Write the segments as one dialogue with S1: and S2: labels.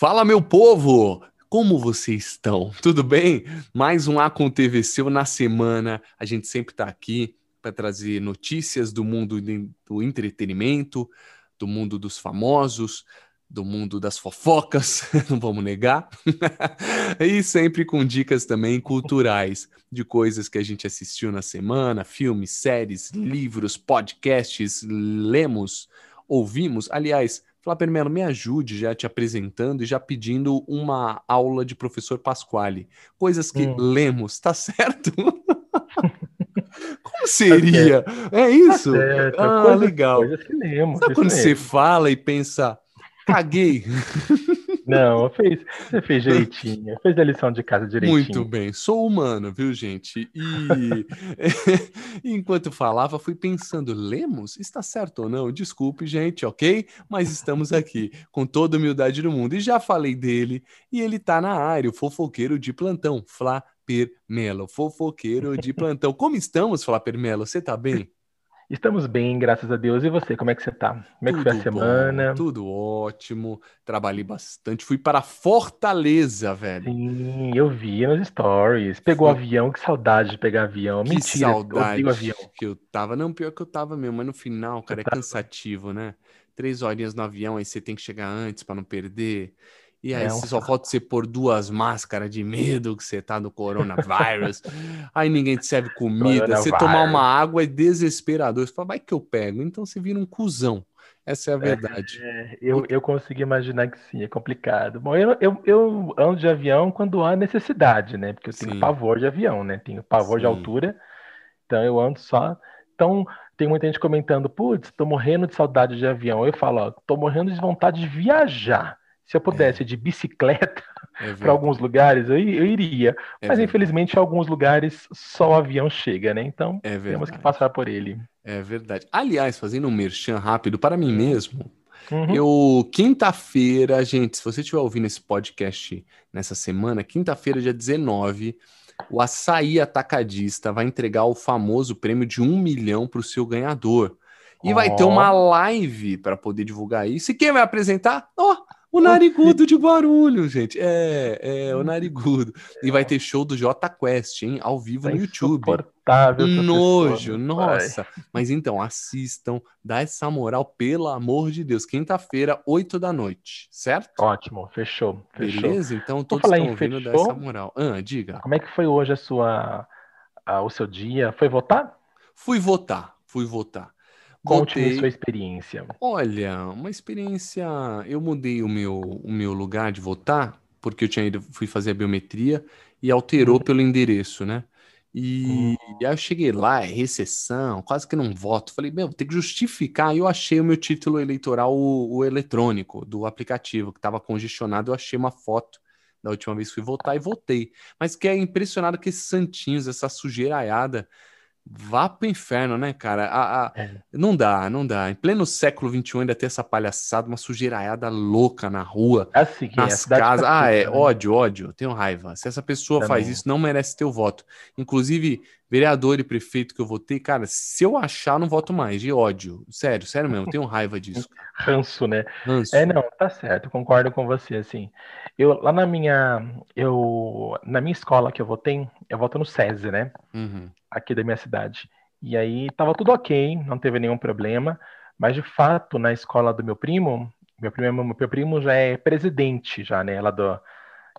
S1: Fala, meu povo! Como vocês estão? Tudo bem? Mais um AconTVC na semana. A gente sempre está aqui para trazer notícias do mundo do entretenimento, do mundo dos famosos, do mundo das fofocas, não vamos negar, e sempre com dicas também culturais de coisas que a gente assistiu na semana, filmes, séries, livros, podcasts, lemos, ouvimos. Aliás, Flávio Melo, me ajude já te apresentando e já pedindo uma aula de professor Pasquale. Coisas que hum. lemos, tá certo? Como seria? Tá é isso? Tá certo. Ah, coisa, legal. Coisas que lemos. Sabe quando você fala e pensa, caguei?
S2: Não, fez, você fez direitinho, fez a lição de casa direitinho.
S1: Muito bem, sou humano, viu, gente? E enquanto falava, fui pensando, Lemos, está certo ou não? Desculpe, gente, ok? Mas estamos aqui, com toda a humildade do mundo. E já falei dele, e ele tá na área, o fofoqueiro de plantão, Flá Melo, fofoqueiro de plantão. Como estamos, Flá Melo? Você tá bem?
S2: Estamos bem, graças a Deus. E você, como é que você tá? Como é que foi a semana?
S1: Bom, tudo ótimo. Trabalhei bastante. Fui para Fortaleza, velho.
S2: Sim, eu vi nos stories. Pegou foi. avião, que saudade de pegar avião.
S1: Que Mentira, saudade eu avião. que eu tava. Não, pior que eu tava mesmo, mas no final, cara, é cansativo, né? Três horinhas no avião, aí você tem que chegar antes para não perder. E aí, é um... só falta você pôr duas máscaras de medo que você tá no coronavírus. aí ninguém te serve comida. Você tomar uma água é desesperador. Você fala, vai que eu pego. Então você vira um cuzão. Essa é a verdade.
S2: É, eu, eu consigo imaginar que sim, é complicado. Bom, eu, eu, eu ando de avião quando há necessidade, né? Porque eu tenho sim. pavor de avião, né? Tenho pavor sim. de altura. Então eu ando só. Então, tem muita gente comentando, putz, tô morrendo de saudade de avião. Eu falo, ó, tô morrendo de vontade de viajar. Se eu pudesse é. de bicicleta é para alguns lugares, eu, eu iria. É Mas verdade. infelizmente, em alguns lugares só o avião chega, né? Então é temos que passar por ele.
S1: É verdade. Aliás, fazendo um merchan rápido para mim mesmo, Uhum. Eu, quinta-feira, gente, se você estiver ouvindo esse podcast nessa semana, quinta-feira, dia 19, o Açaí Atacadista vai entregar o famoso prêmio de um milhão para o seu ganhador. E oh. vai ter uma live para poder divulgar isso. E quem vai apresentar? Oh, o Narigudo de barulho, gente. É, é o Narigudo. E vai ter show do J Quest, hein? Ao vivo no YouTube. Nojo, nossa. Mas então, assistam, dá essa moral, pelo amor de Deus. Quinta-feira, 8 da noite, certo?
S2: Ótimo, fechou. fechou.
S1: Beleza? Então, todos estão ouvindo fechou, dessa moral. Ah, diga.
S2: Como é que foi hoje a sua, a, o seu dia? Foi votar?
S1: Fui votar, fui votar.
S2: Conte-me sua experiência.
S1: Olha, uma experiência. Eu mudei o meu, o meu lugar de votar, porque eu tinha ido, fui fazer a biometria e alterou hum. pelo endereço, né? E, hum. e, aí eu cheguei lá, é recessão, quase que não voto. Falei, meu, tem que justificar. E eu achei o meu título eleitoral, o, o eletrônico, do aplicativo, que estava congestionado. Eu achei uma foto da última vez que fui votar e votei. Mas que é impressionado que esses santinhos, essa sujeiraiada Vá pro inferno, né, cara? A, a... É. Não dá, não dá. Em pleno século XXI ainda ter essa palhaçada, uma sujeiraiada louca na rua, é assim, nas casas. Tá ah, é, né? ódio, ódio, tenho raiva. Se essa pessoa Também. faz isso, não merece teu voto. Inclusive, vereador e prefeito que eu votei, cara, se eu achar, não voto mais, de ódio. Sério, sério mesmo, tenho raiva disso.
S2: Ranço, né? Ranço. É, não, tá certo, concordo com você, assim. Eu, lá na minha, eu, na minha escola que eu votei, eu voto no SESI, né? Uhum aqui da minha cidade. E aí estava tudo ok, não teve nenhum problema, mas de fato na escola do meu primo, meu primo, meu primo já é presidente já, né, ela do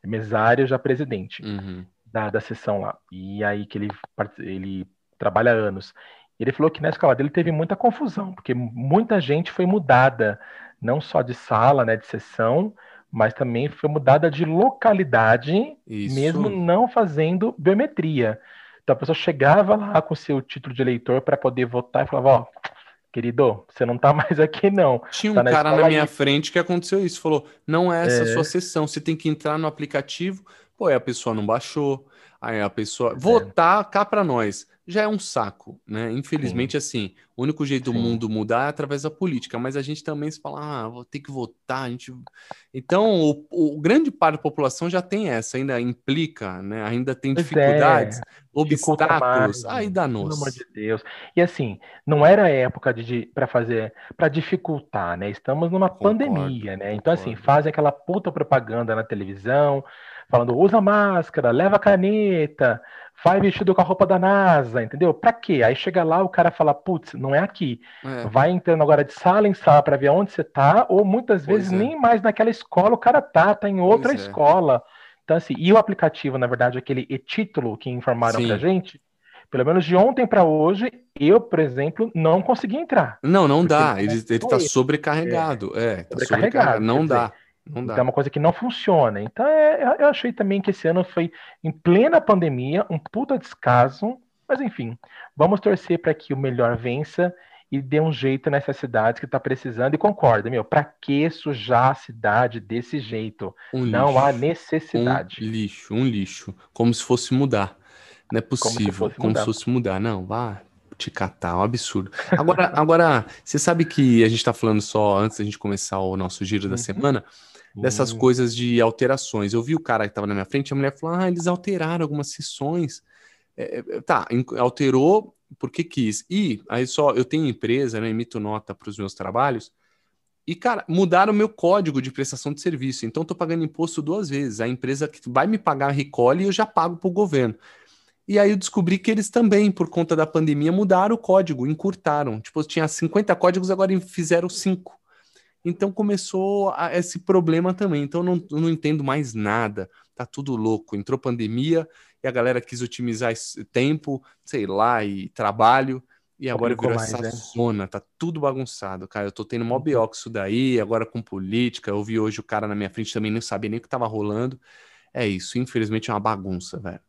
S2: mesário já presidente uhum. da, da sessão lá. E aí que ele ele trabalha anos. Ele falou que na escola dele teve muita confusão, porque muita gente foi mudada, não só de sala, né, de sessão, mas também foi mudada de localidade, Isso. mesmo não fazendo biometria. Então a pessoa chegava lá com o seu título de eleitor para poder votar e falava, ó, querido, você não tá mais aqui não.
S1: Tinha um
S2: tá
S1: cara na minha aí. frente que aconteceu isso, falou, não é essa é. sua sessão, você tem que entrar no aplicativo, pô, a pessoa não baixou, aí a pessoa, é. votar cá para nós, já é um saco, né? Infelizmente, Sim. assim, o único jeito Sim. do mundo mudar é através da política, mas a gente também se fala, ah, vou ter que votar, a gente... Então, o, o grande parte da população já tem essa, ainda implica, né? Ainda tem pois dificuldades, é. obstáculos, aí dá nos. Pelo amor
S2: de Deus. E assim, não era época de, para fazer, para dificultar, né? Estamos numa concordo, pandemia, né? Então, assim, concordo. assim, fazem aquela puta propaganda na televisão, falando, usa máscara, leva caneta, vai vestido com a roupa da NASA, entendeu? Pra quê? Aí chega lá, o cara fala, putz, não é aqui. É. Vai entrando agora de sala em sala para ver onde você tá, ou muitas pois vezes é. nem mais naquela escola o cara tá, tá em outra pois é. escola. É. Então, assim, e o aplicativo, na verdade, aquele e-título que informaram Sim. pra gente, pelo menos de ontem para hoje, eu, por exemplo, não consegui entrar.
S1: Não, não dá. Ele, ele tá sobrecarregado. É, é tá sobrecarregado. Não dá. Dizer,
S2: não dá. Então é uma coisa que não funciona. Então é, eu achei também que esse ano foi em plena pandemia, um puta descaso. Mas enfim, vamos torcer para que o melhor vença e dê um jeito nessa cidade que está precisando. E concorda, meu, para que sujar a cidade desse jeito? Um não lixo, há necessidade.
S1: Um lixo, um lixo. Como se fosse mudar. Não é possível. Como se fosse, como mudar. Se fosse mudar. Não, vá te catar, um absurdo. Agora, agora, você sabe que a gente está falando só antes da gente começar o nosso giro da uhum. semana dessas hum. coisas de alterações. Eu vi o cara que estava na minha frente, a mulher falou: ah, eles alteraram algumas sessões. É, é tá, alterou porque quis. E aí só, eu tenho empresa, né, emito nota para os meus trabalhos. E, cara, mudaram o meu código de prestação de serviço. Então, estou pagando imposto duas vezes. A empresa que vai me pagar recolhe e eu já pago para o governo. E aí eu descobri que eles também, por conta da pandemia, mudaram o código, encurtaram. Tipo, tinha 50 códigos, agora fizeram 5. Então começou a, esse problema também. Então não, não entendo mais nada. Tá tudo louco. Entrou pandemia e a galera quis otimizar esse tempo, sei lá, e trabalho. E agora virou mais, essa né? zona, tá tudo bagunçado, cara. Eu tô tendo mó uhum. isso daí, agora com política. Eu vi hoje o cara na minha frente também, não sabia nem o que tava rolando. É isso, infelizmente é uma bagunça, velho.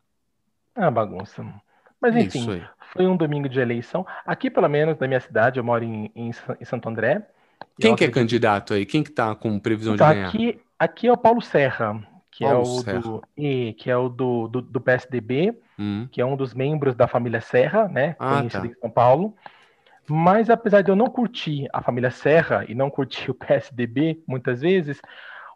S2: É uma bagunça. Mas é enfim, foi um domingo de eleição. Aqui, pelo menos, na minha cidade, eu moro em, em, em Santo André.
S1: Quem que é candidato aí? Quem que tá com previsão
S2: então,
S1: de ganhar?
S2: Aqui, aqui é o Paulo Serra, que Paulo é o Serra. do e, que é o do, do, do PSDB, hum. que é um dos membros da família Serra, né? Ah, conhecido tá. em São Paulo. Mas apesar de eu não curtir a família Serra e não curtir o PSDB muitas vezes,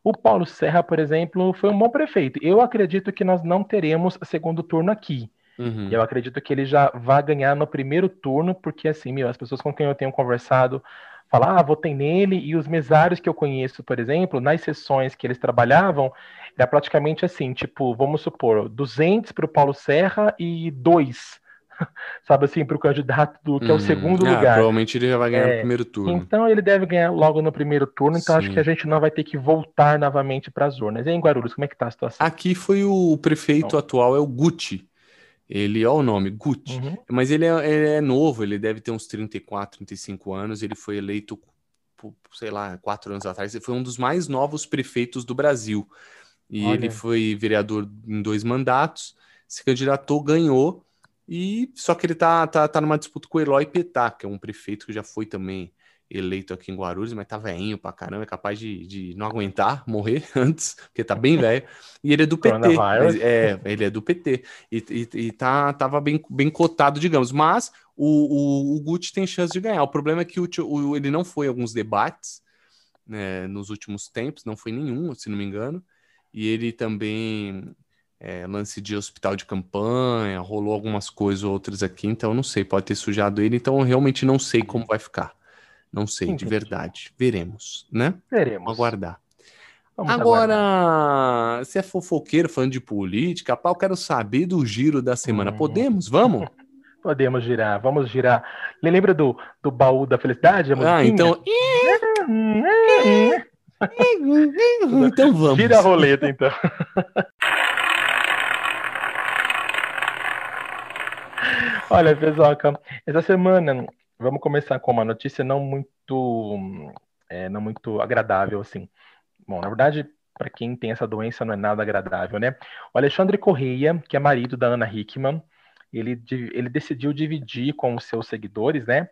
S2: o Paulo Serra, por exemplo, foi um bom prefeito. Eu acredito que nós não teremos segundo turno aqui. Uhum. Eu acredito que ele já vai ganhar no primeiro turno, porque assim, meu, as pessoas com quem eu tenho conversado falar, ah, votei nele, e os mesários que eu conheço, por exemplo, nas sessões que eles trabalhavam, era praticamente assim, tipo, vamos supor, 200 para o Paulo Serra e dois, sabe assim, para o candidato do, que é o hum, segundo ah, lugar.
S1: Provavelmente ele já vai ganhar é, no primeiro turno.
S2: Então ele deve ganhar logo no primeiro turno, então Sim. acho que a gente não vai ter que voltar novamente para as urnas. E em Guarulhos, como é que tá a situação?
S1: Aqui foi o prefeito então. atual, é o Gucci. Ele, olha o nome, Gucci. Uhum. Mas ele é, ele é, novo, ele deve ter uns 34, 35 anos. Ele foi eleito, sei lá, quatro anos atrás. Ele foi um dos mais novos prefeitos do Brasil. E olha. ele foi vereador em dois mandatos, se candidatou, ganhou. E só que ele tá, tá, tá numa disputa com o Eloy Petá, que é um prefeito que já foi também eleito aqui em Guarulhos, mas tá velhinho pra caramba, é capaz de, de não aguentar, morrer antes, porque tá bem velho. E ele é do PT. é, ele é do PT. E, e, e, tá, tava bem, bem cotado, digamos. Mas o, o, o Gucci tem chance de ganhar. O problema é que o, o ele não foi em alguns debates né, nos últimos tempos, não foi nenhum, se não me engano. E ele também é, lance de hospital de campanha, rolou algumas coisas outras aqui, então eu não sei, pode ter sujado ele, então eu realmente não sei como vai ficar. Não sei, Entendi. de verdade. Veremos, né?
S2: Veremos.
S1: Aguardar. Vamos Agora, aguardar. se é fofoqueiro falando de política, pá, eu quero saber do giro da semana. Hum. Podemos? Vamos?
S2: Podemos girar, vamos girar. Lembra do, do baú da felicidade?
S1: Ah, então. então vamos.
S2: Gira a roleta, então. Olha, pessoal, essa semana Vamos começar com uma notícia não muito, é, não muito agradável, assim. Bom, na verdade, para quem tem essa doença não é nada agradável, né? O Alexandre Correia, que é marido da Ana Hickman, ele, ele decidiu dividir com os seus seguidores, né?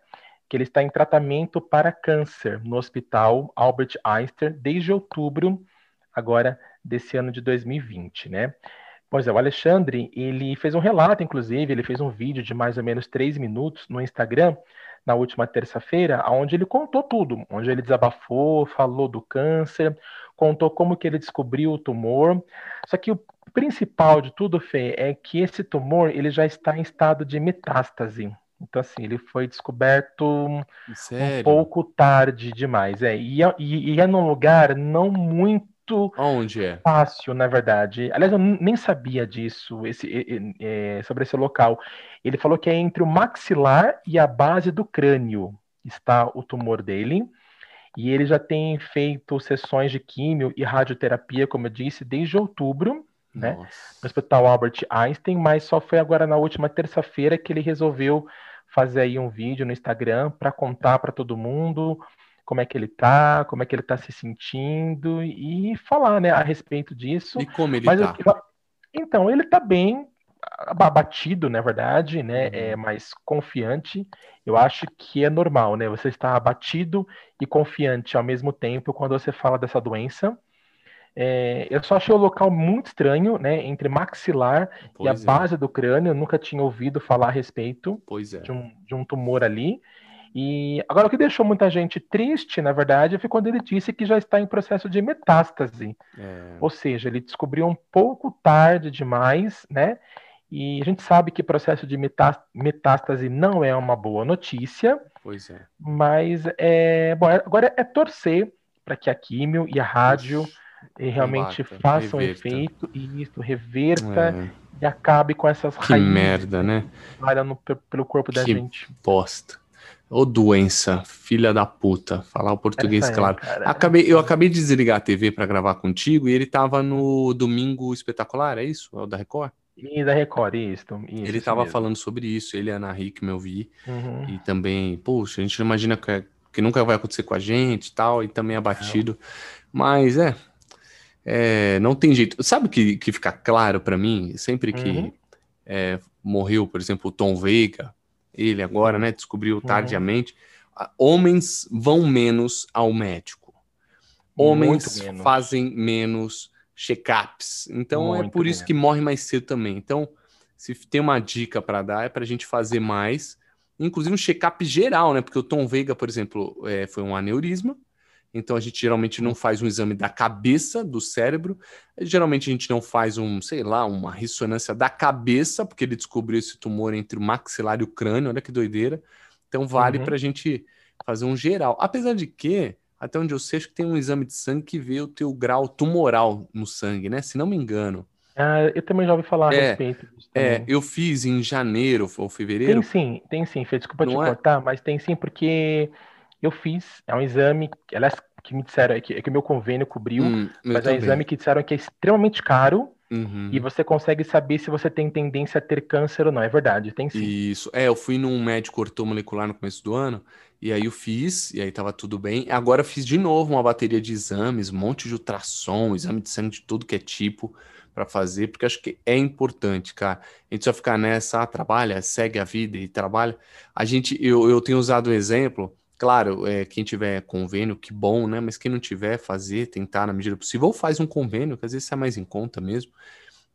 S2: Que ele está em tratamento para câncer no Hospital Albert Einstein desde outubro, agora desse ano de 2020, né? Pois é, o Alexandre, ele fez um relato, inclusive, ele fez um vídeo de mais ou menos três minutos no Instagram, na última terça-feira, onde ele contou tudo, onde ele desabafou, falou do câncer, contou como que ele descobriu o tumor. Só que o principal de tudo, Fê, é que esse tumor ele já está em estado de metástase. Então, assim, ele foi descoberto Sério? um pouco tarde demais. É, e, é, e, e é num lugar não muito
S1: Onde é?
S2: Fácil, na verdade. Aliás, eu nem sabia disso, esse, é, sobre esse local. Ele falou que é entre o maxilar e a base do crânio está o tumor dele. E ele já tem feito sessões de químio e radioterapia, como eu disse, desde outubro, né? Nossa. No Hospital Albert Einstein, mas só foi agora na última terça-feira que ele resolveu fazer aí um vídeo no Instagram para contar para todo mundo como é que ele tá, como é que ele tá se sentindo e falar, né, a respeito disso.
S1: E como ele Mas tá?
S2: Eu, então, ele tá bem abatido, na verdade, né, uhum. é mais confiante. Eu acho que é normal, né, você estar abatido e confiante ao mesmo tempo quando você fala dessa doença. É, eu só achei o local muito estranho, né? Entre maxilar pois e a é. base do crânio. Eu nunca tinha ouvido falar a respeito
S1: é.
S2: de, um, de um tumor ali. E agora o que deixou muita gente triste, na verdade, foi quando ele disse que já está em processo de metástase. É. Ou seja, ele descobriu um pouco tarde demais, né? E a gente sabe que processo de metástase não é uma boa notícia.
S1: Pois é.
S2: Mas é bom, agora é torcer para que a químio e a rádio Ux, realmente combata, façam reverta. efeito e isso reverta é. e acabe com essas
S1: que raízes merda, né?
S2: que pelo corpo da
S1: que
S2: gente.
S1: Bosta. Ô doença, filha da puta, falar o português Essa claro. É, acabei, eu acabei de desligar a TV para gravar contigo e ele tava no Domingo Espetacular, é isso? É o da Record?
S2: E da Record, isso.
S1: isso ele tava mesmo. falando sobre isso, ele e a Ana Hickman eu vi. Uhum. E também, poxa, a gente não imagina que, que, nunca vai acontecer com a gente e tal, e também abatido. Mas é, é, não tem jeito. Sabe o que, que fica claro para mim? Sempre que uhum. é, morreu, por exemplo, o Tom Veiga, ele agora, né, descobriu uhum. tardiamente, homens vão menos ao médico. Homens menos. fazem menos check-ups. Então é Muito é por isso que morre mais cedo também. Então, se tem uma dica para dar, é para a gente fazer mais, inclusive um check-up geral, né? Porque o Tom Veiga, por exemplo, é, foi um aneurisma, então a gente geralmente não faz um exame da cabeça, do cérebro. Geralmente a gente não faz um, sei lá, uma ressonância da cabeça, porque ele descobriu esse tumor entre o maxilar e o crânio, olha que doideira. Então vale uhum. para a gente fazer um geral. Apesar de que, até onde eu sei, acho que tem um exame de sangue que vê o teu grau tumoral no sangue, né? Se não me engano.
S2: Ah, eu também já ouvi falar
S1: é,
S2: a respeito
S1: disso. É, eu fiz em janeiro ou fevereiro.
S2: Tem sim, tem sim, Fê. Desculpa não te é? cortar, mas tem sim, porque eu fiz, é um exame, aliás, que me disseram é que, é que o meu convênio cobriu, hum, mas é um exame que disseram que é extremamente caro uhum. e você consegue saber se você tem tendência a ter câncer ou não. É verdade, tem sim.
S1: Isso. É, eu fui num médico ortomolecular no começo do ano e aí eu fiz, e aí tava tudo bem. Agora eu fiz de novo uma bateria de exames, um monte de ultrassom, exame de sangue de tudo que é tipo para fazer, porque acho que é importante, cara. A gente só ficar nessa, ah, trabalha, segue a vida e trabalha. A gente, eu, eu tenho usado o exemplo Claro, é, quem tiver convênio, que bom, né? Mas quem não tiver, fazer, tentar na medida possível, ou faz um convênio, que às vezes é mais em conta mesmo,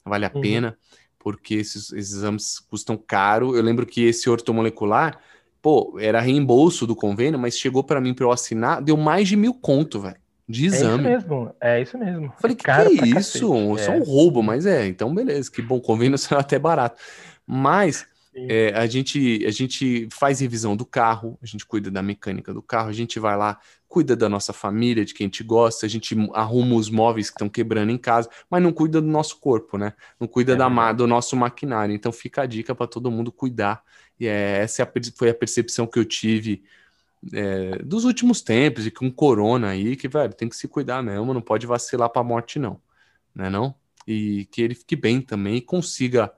S1: vale a uhum. pena, porque esses, esses, exames custam caro. Eu lembro que esse ortomolecular, pô, era reembolso do convênio, mas chegou para mim para eu assinar, deu mais de mil conto, velho. De exame.
S2: É isso mesmo, é isso mesmo.
S1: Falei, é que, que é isso? É. Só um roubo, mas é, então beleza, que bom, convênio será até barato. Mas é, a, gente, a gente faz revisão do carro, a gente cuida da mecânica do carro, a gente vai lá, cuida da nossa família, de quem a gente gosta, a gente arruma os móveis que estão quebrando em casa, mas não cuida do nosso corpo, né? Não cuida é da, do nosso maquinário. Então fica a dica para todo mundo cuidar. E é, essa é a, foi a percepção que eu tive é, dos últimos tempos, e com corona aí, que, velho, tem que se cuidar mesmo, não pode vacilar para a morte, não. Né, não? E que ele fique bem também e consiga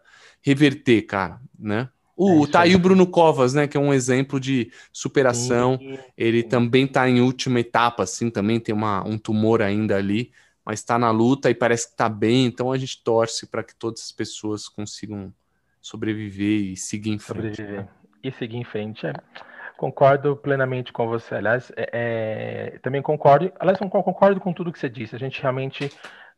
S1: reverter, cara, né? O, é tá aí o Bruno Covas, né? Que é um exemplo de superação. Sim, sim. Ele também tá em última etapa, assim, também tem uma, um tumor ainda ali, mas está na luta e parece que tá bem. Então a gente torce para que todas as pessoas consigam sobreviver e seguir em frente. Sobreviver
S2: e seguir em frente. É. Concordo plenamente com você. Aliás, é, é, também concordo. Aliás, concordo com tudo que você disse. A gente realmente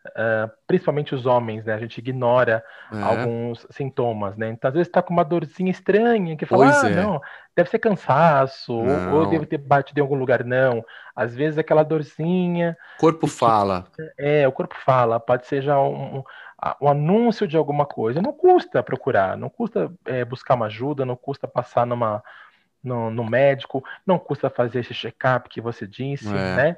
S2: uh, principalmente os homens, né? A gente ignora é. alguns sintomas, né? Então, às vezes está com uma dorzinha estranha, que fala, pois ah, é. não, deve ser cansaço, não. ou deve ter batido em algum lugar, não. Às vezes aquela dorzinha...
S1: Corpo fala.
S2: é, o corpo fala, pode ser já um, um um anúncio de alguma coisa. Não custa procurar, não custa é, buscar uma ajuda, não custa passar numa, no, no médico, não custa fazer esse check-up que você disse, é. né?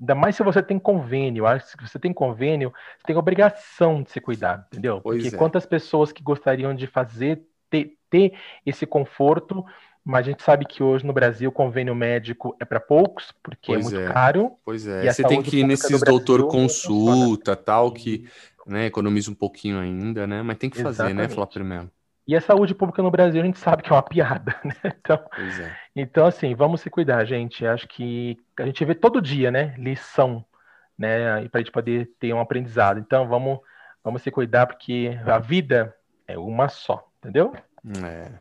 S2: Ainda mais se você tem convênio. Acho que se você tem convênio, você tem obrigação de se cuidar, entendeu? Pois Porque é. quantas pessoas que gostariam de fazer, ter, ter esse conforto, mas a gente sabe que hoje no Brasil o convênio médico é para poucos, porque é pois é muito caro.
S1: Pois é. Você tem que ir nesses doutor consulta, tal, que né, economiza um pouquinho ainda, né? Mas tem que fazer, né, Exatamente. né, Flávio mesmo.
S2: E a saúde pública no Brasil a gente sabe que é uma piada, né? Então, é. então assim, vamos se cuidar, gente. Acho que a gente vê todo dia, né? Lição, né? Para a gente poder ter um aprendizado. Então, vamos, vamos se cuidar, porque a vida é uma só, entendeu?
S1: É.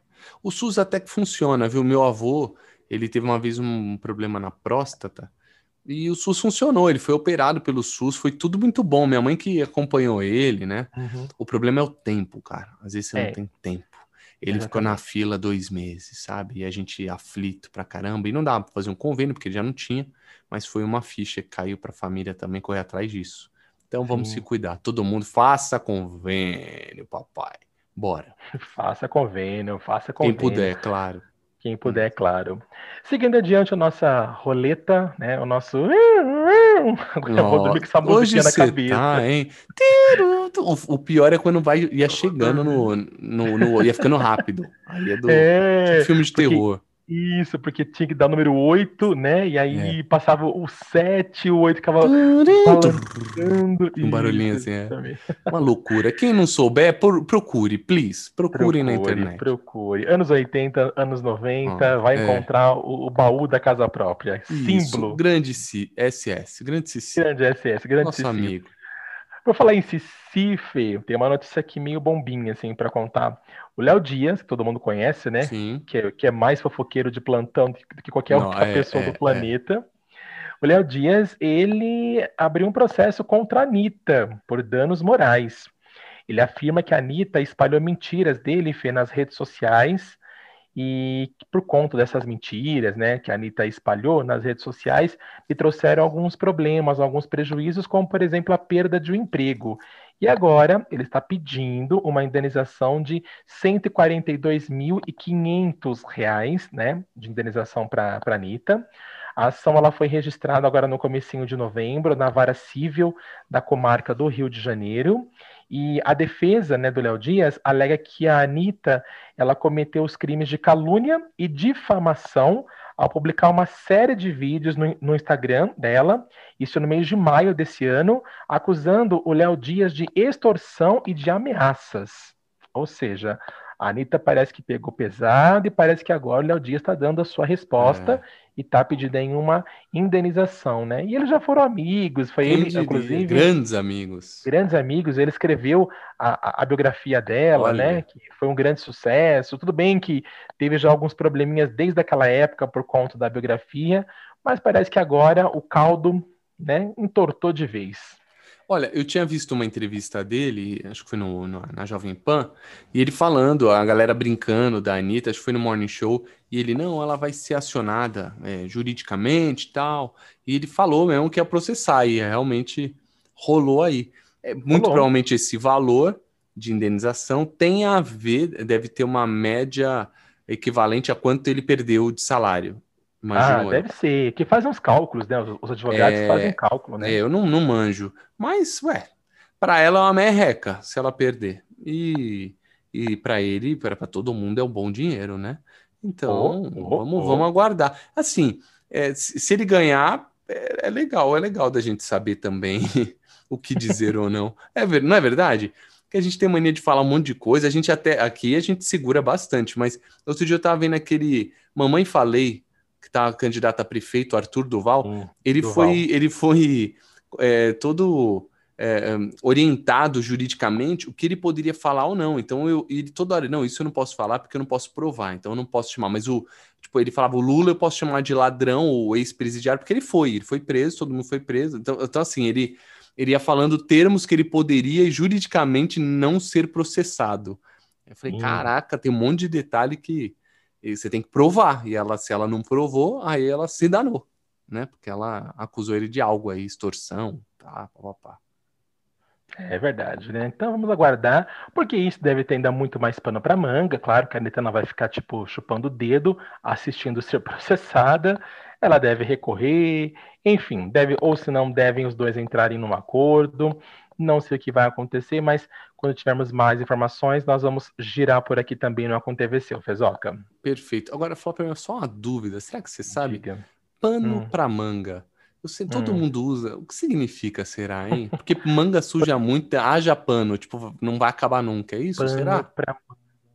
S1: O SUS até que funciona, viu? Meu avô, ele teve uma vez um problema na próstata. E o SUS funcionou, ele foi operado pelo SUS, foi tudo muito bom. Minha mãe que acompanhou ele, né? Uhum. O problema é o tempo, cara. Às vezes você é. não tem tempo. Ele Exatamente. ficou na fila dois meses, sabe? E a gente aflito pra caramba. E não dava pra fazer um convênio, porque ele já não tinha. Mas foi uma ficha que caiu pra família também correr atrás disso. Então vamos Sim. se cuidar. Todo mundo faça convênio, papai. Bora.
S2: Faça convênio, faça convênio.
S1: Quem puder, claro.
S2: Quem puder, claro. Seguindo adiante a nossa roleta, né? O nosso.
S1: Eu vou dormir com essa musiquinha na cabeça. Tá, hein? O, pior é quando vai, ia chegando no, no, no Ia ficando rápido. Aí é do é, tipo filme de porque...
S2: Isso, porque tinha que dar o número 8, né? E aí é. passava o 7, o 8 ficava balançando.
S1: Um barulhinho assim, é. Uma loucura. Quem não souber, procure, please. Procure, procure na internet.
S2: Procure. Anos 80, anos 90, ah, vai é. encontrar o, o, baú da casa própria. Isso, Símbolo.
S1: Grande SS. Grande Cici.
S2: Grande SS, grande
S1: Nosso amigo.
S2: Por falar em Cicife, tem uma notícia aqui meio bombinha, assim, para contar. O Léo Dias, que todo mundo conhece, né? Sim. Que, é, que é mais fofoqueiro de plantão do que qualquer Não, outra é, pessoa é, do planeta. É. O Léo Dias, ele abriu um processo contra a Anitta por danos morais. Ele afirma que a Anitta espalhou mentiras dele, Fê, nas redes sociais e por conta dessas mentiras, né, que a Anitta espalhou nas redes sociais, me trouxeram alguns problemas, alguns prejuízos, como por exemplo a perda de um emprego. E agora ele está pedindo uma indenização de R$ 142.500, né, de indenização para a Anitta. A ação ela foi registrada agora no comecinho de novembro na vara civil da comarca do Rio de Janeiro e a defesa né, do Léo Dias alega que a Anitta ela cometeu os crimes de calúnia e difamação ao publicar uma série de vídeos no, no Instagram dela, isso no mês de maio desse ano, acusando o Léo Dias de extorsão e de ameaças. Ou seja, a Anitta parece que pegou pesado e parece que agora o Léo Dias está dando a sua resposta é e está pedindo em uma indenização, né? E eles já foram amigos, foi Quem ele, diria? inclusive.
S1: Grandes amigos.
S2: Grandes amigos, ele escreveu a, a, a biografia dela, Olha. né? Que foi um grande sucesso. Tudo bem que teve já alguns probleminhas desde aquela época por conta da biografia, mas parece que agora o caldo, né, entortou de vez.
S1: Olha, eu tinha visto uma entrevista dele, acho que foi no, no, na Jovem Pan, e ele falando, a galera brincando da Anitta, acho que foi no Morning Show, e ele, não, ela vai ser acionada é, juridicamente e tal. E ele falou mesmo que ia processar, e realmente rolou aí. É, muito rolou. provavelmente esse valor de indenização tem a ver, deve ter uma média equivalente a quanto ele perdeu de salário.
S2: Imagino ah, deve eu. ser. Que fazem uns cálculos, né? Os, advogados é, fazem cálculo, né?
S1: É, eu não, não manjo. Mas, ué, para ela é uma merreca se ela perder. E, e para ele, para todo mundo, é um bom dinheiro, né? Então, oh, oh, vamos, oh. vamos aguardar. Assim, é, se ele ganhar, é, é, legal, é legal da gente saber também o que dizer ou não. É, não é verdade? Que a gente tem mania de falar um monte de coisa, a gente até aqui a gente segura bastante, mas outro dia eu tava vendo aquele Mamãe Falei que está candidato a prefeito, Arthur Duval, hum, ele, Duval. Foi, ele foi é, todo é, orientado juridicamente o que ele poderia falar ou não. Então eu ele toda hora, não, isso eu não posso falar porque eu não posso provar, então eu não posso chamar. Mas o tipo, ele falava, o Lula eu posso chamar de ladrão ou ex-presidiário, porque ele foi, ele foi preso, todo mundo foi preso. Então, então assim, ele ele ia falando termos que ele poderia juridicamente não ser processado. Eu falei, hum. caraca, tem um monte de detalhe que você tem que provar. E ela, se ela não provou, aí ela se danou, né? Porque ela acusou ele de algo aí, extorsão, tá, papapá.
S2: É verdade, né? Então vamos aguardar, porque isso deve ter ainda muito mais pano para manga. Claro que a não vai ficar, tipo, chupando o dedo, assistindo ser processada. Ela deve recorrer, enfim, deve, ou se não, devem os dois entrarem num acordo. Não sei o que vai acontecer, mas quando tivermos mais informações, nós vamos girar por aqui também no Aconteceu, Fezoca.
S1: Perfeito. Agora, Flopper, só uma dúvida. Será que você sabe? Diga. Pano hum. para manga. Eu sei, todo hum. mundo usa. O que significa, será, hein? Porque manga suja muito, haja pano, tipo, não vai acabar nunca. É isso? Pano será? Pra...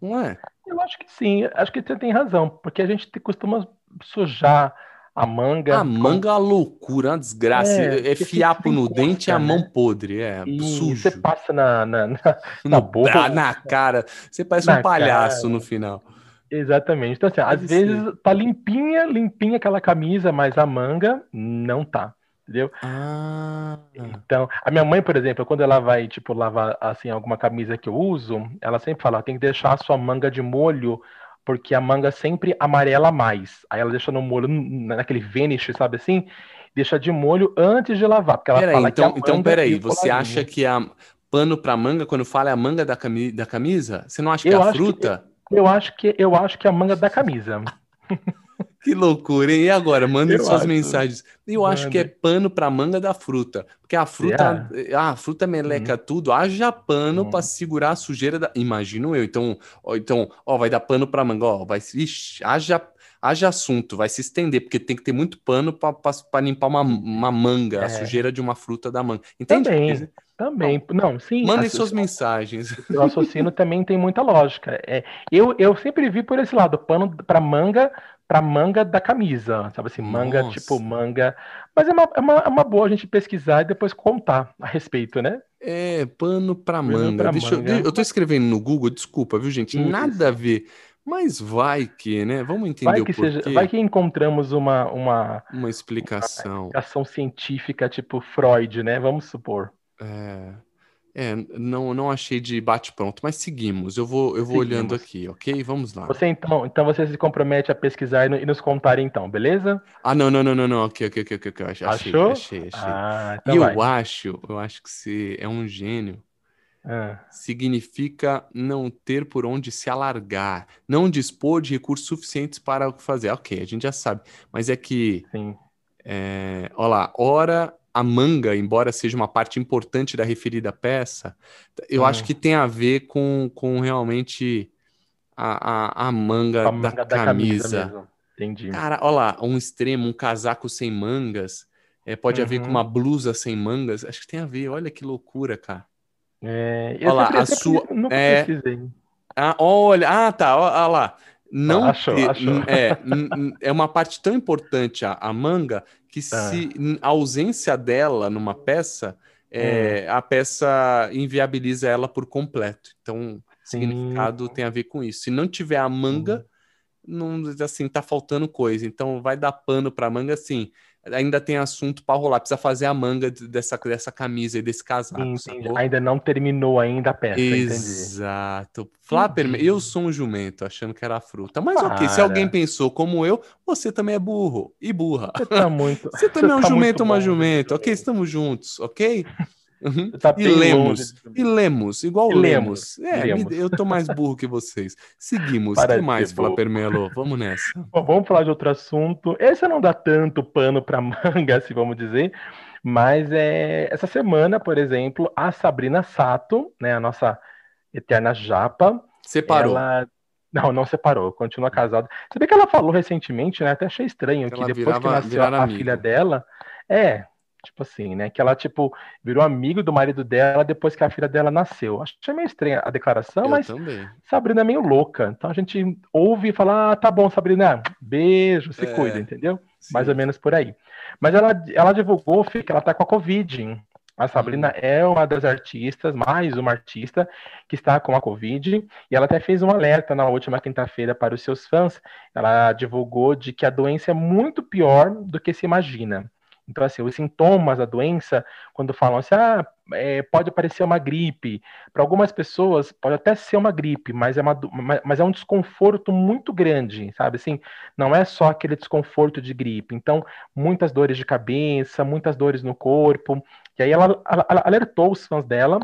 S2: Não é? Eu acho que sim. Acho que você tem razão, porque a gente costuma sujar a manga.
S1: A manga é uma loucura, uma desgraça. É, é fiapo no dente e a mão né? podre. É e sujo.
S2: Você passa na, na, na, na boca.
S1: Na cara. Você parece um palhaço cara. no final.
S2: Exatamente. Então, assim, às vezes tá limpinha, limpinha aquela camisa, mas a manga não tá. Entendeu? Ah. Então, a minha mãe, por exemplo, quando ela vai, tipo, lavar, assim, alguma camisa que eu uso, ela sempre fala, tem que deixar a sua manga de molho porque a manga sempre amarela mais. Aí ela deixa no molho, naquele vanish, sabe assim? Deixa de molho antes de lavar. Porque ela
S1: peraí, fala então, que então peraí, você acha que a pano para manga, quando fala é a manga da, cami da camisa, você não acha que eu é a fruta?
S2: Que, eu, acho que eu acho que é a manga da camisa.
S1: Que loucura, hein? E agora? Mandem suas acho. mensagens. Eu Manda. acho que é pano para manga da fruta. Porque a fruta, ah, a fruta meleca uhum. tudo, haja pano uhum. para segurar a sujeira da. Imagino eu. Então, ó, então, ó, vai dar pano para manga, ó, vai. Ixi, haja, haja assunto, vai se estender, porque tem que ter muito pano para limpar uma, uma manga, é. a sujeira de uma fruta da manga. Entende?
S2: Também. Também, não, sim.
S1: Mandem suas mensagens.
S2: O raciocínio também tem muita lógica. É, eu, eu sempre vi por esse lado, pano para manga para manga da camisa, sabe assim, manga Nossa. tipo manga. Mas é uma, é, uma, é uma boa a gente pesquisar e depois contar a respeito, né?
S1: É, pano para manga. Pra Deixa manga. Eu, eu tô escrevendo no Google, desculpa, viu, gente? Isso. Nada a ver. Mas vai que, né? Vamos entender
S2: vai que
S1: o porquê.
S2: Seja, vai que encontramos uma uma,
S1: uma explicação. Uma
S2: explicação científica tipo Freud, né? Vamos supor.
S1: É. É, não, não achei de bate-pronto, mas seguimos. Eu vou, eu vou olhando aqui, ok? Vamos lá.
S2: Você então, então você se compromete a pesquisar e, nos contar então, beleza?
S1: Ah, não, não, não, não, não. Ok, ok, ok, ok. Achei, Achou? achei, achei. Ah, então e vai. eu acho, eu acho que você é um gênio. Ah. Significa não ter por onde se alargar, não dispor de recursos suficientes para o que fazer. Ok, a gente já sabe. Mas é que. Sim. É, olha lá, ora a manga, embora seja uma parte importante da referida peça, eu acho que tem a ver com, com realmente a, a, a manga, a manga da, da, camisa. camisa
S2: Entendi.
S1: Cara, olha lá, um extremo, um casaco sem mangas, é, pode uhum. haver com uma uhum. blusa sem mangas, acho que tem a ver, olha que loucura, cara.
S2: É, olha lá, a sua.
S1: É, ah, olha, ah, tá, olha lá. Não achou, ter, achou. É, é uma parte tão importante a, a manga que ah. se a ausência dela numa peça, é, hum. a peça inviabiliza ela por completo. Então, Sim. significado tem a ver com isso. Se não tiver a manga, hum. não assim tá faltando coisa. Então, vai dar pano para manga, assim ainda tem assunto para rolar. Precisa fazer a manga dessa, dessa camisa e desse casaco.
S2: Ainda não terminou ainda a peça.
S1: Exato. Entendi. Flapper, eu sou um jumento achando que era fruta. Mas Para. ok, se alguém pensou como eu, você também é burro e burra.
S2: Você, tá muito...
S1: você também é um tá jumento, uma jumento. Ok, estamos juntos, ok? Uhum. Tá e lemos, e lemos, igual e lemos. lemos. É, lemos. eu tô mais burro que vocês. Seguimos. O que mais, Flapermelo? Vamos nessa.
S2: Bom, vamos falar de outro assunto. Esse não dá tanto pano para manga, se vamos dizer, mas é essa semana, por exemplo, a Sabrina Sato, né, a nossa eterna japa,
S1: separou. Ela...
S2: Não, não separou, continua casada. Você vê que ela falou recentemente, né? Até achei estranho que depois virava, que nasceu a amiga. filha dela, é, Tipo assim, né? Que ela, tipo, virou amigo do marido dela depois que a filha dela nasceu. Achei meio estranha a declaração, Eu mas também. Sabrina é meio louca. Então a gente ouve e fala: ah, tá bom, Sabrina, beijo, se é, cuida, entendeu? Sim. Mais ou menos por aí. Mas ela, ela divulgou que ela tá com a Covid. A Sabrina hum. é uma das artistas, mais uma artista, que está com a Covid, e ela até fez um alerta na última quinta-feira para os seus fãs. Ela divulgou de que a doença é muito pior do que se imagina Então, assim, os sintomas da doença, quando falam assim, ah, é, pode parecer uma gripe, para algumas pessoas pode até ser uma gripe, mas é, uma, mas é um desconforto muito grande, sabe? Assim, não é só aquele desconforto de gripe. Então, muitas dores de cabeça, muitas dores no corpo. E aí ela, ela, ela alertou os fãs dela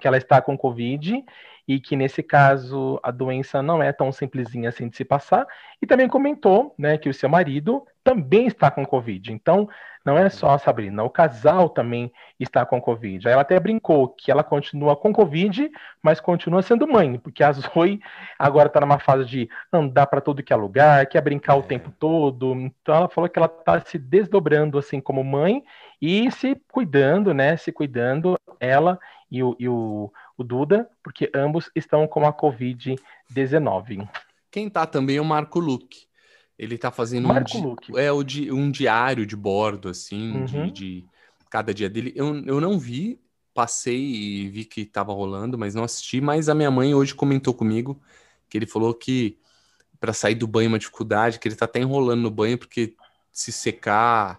S2: que ela está com Covid e que nesse caso a doença não é tão simplesinha assim de se passar, e também comentou, né, que o seu marido também está com Covid. Então, não é só a Sabrina, o casal também está com Covid. Aí ela até brincou que ela continua com Covid, mas continua sendo mãe, porque a Zoe agora está numa fase de andar para todo que é lugar, quer brincar o é. tempo todo. Então ela falou que ela está se desdobrando assim como mãe e se cuidando, né? Se cuidando, ela e o, e o, o Duda, porque ambos estão com a Covid-19.
S1: Quem tá também é o Marco Luque. Ele tá fazendo
S2: Marco um, Luque.
S1: é, o di, um diário de bordo, assim, uhum. de, de, cada dia dele. Eu, eu não vi, passei e vi que tava rolando, mas não assisti. Mas a minha mãe hoje comentou comigo que ele falou que para sair do banho é uma dificuldade, que ele tá até enrolando no banho, porque se secar,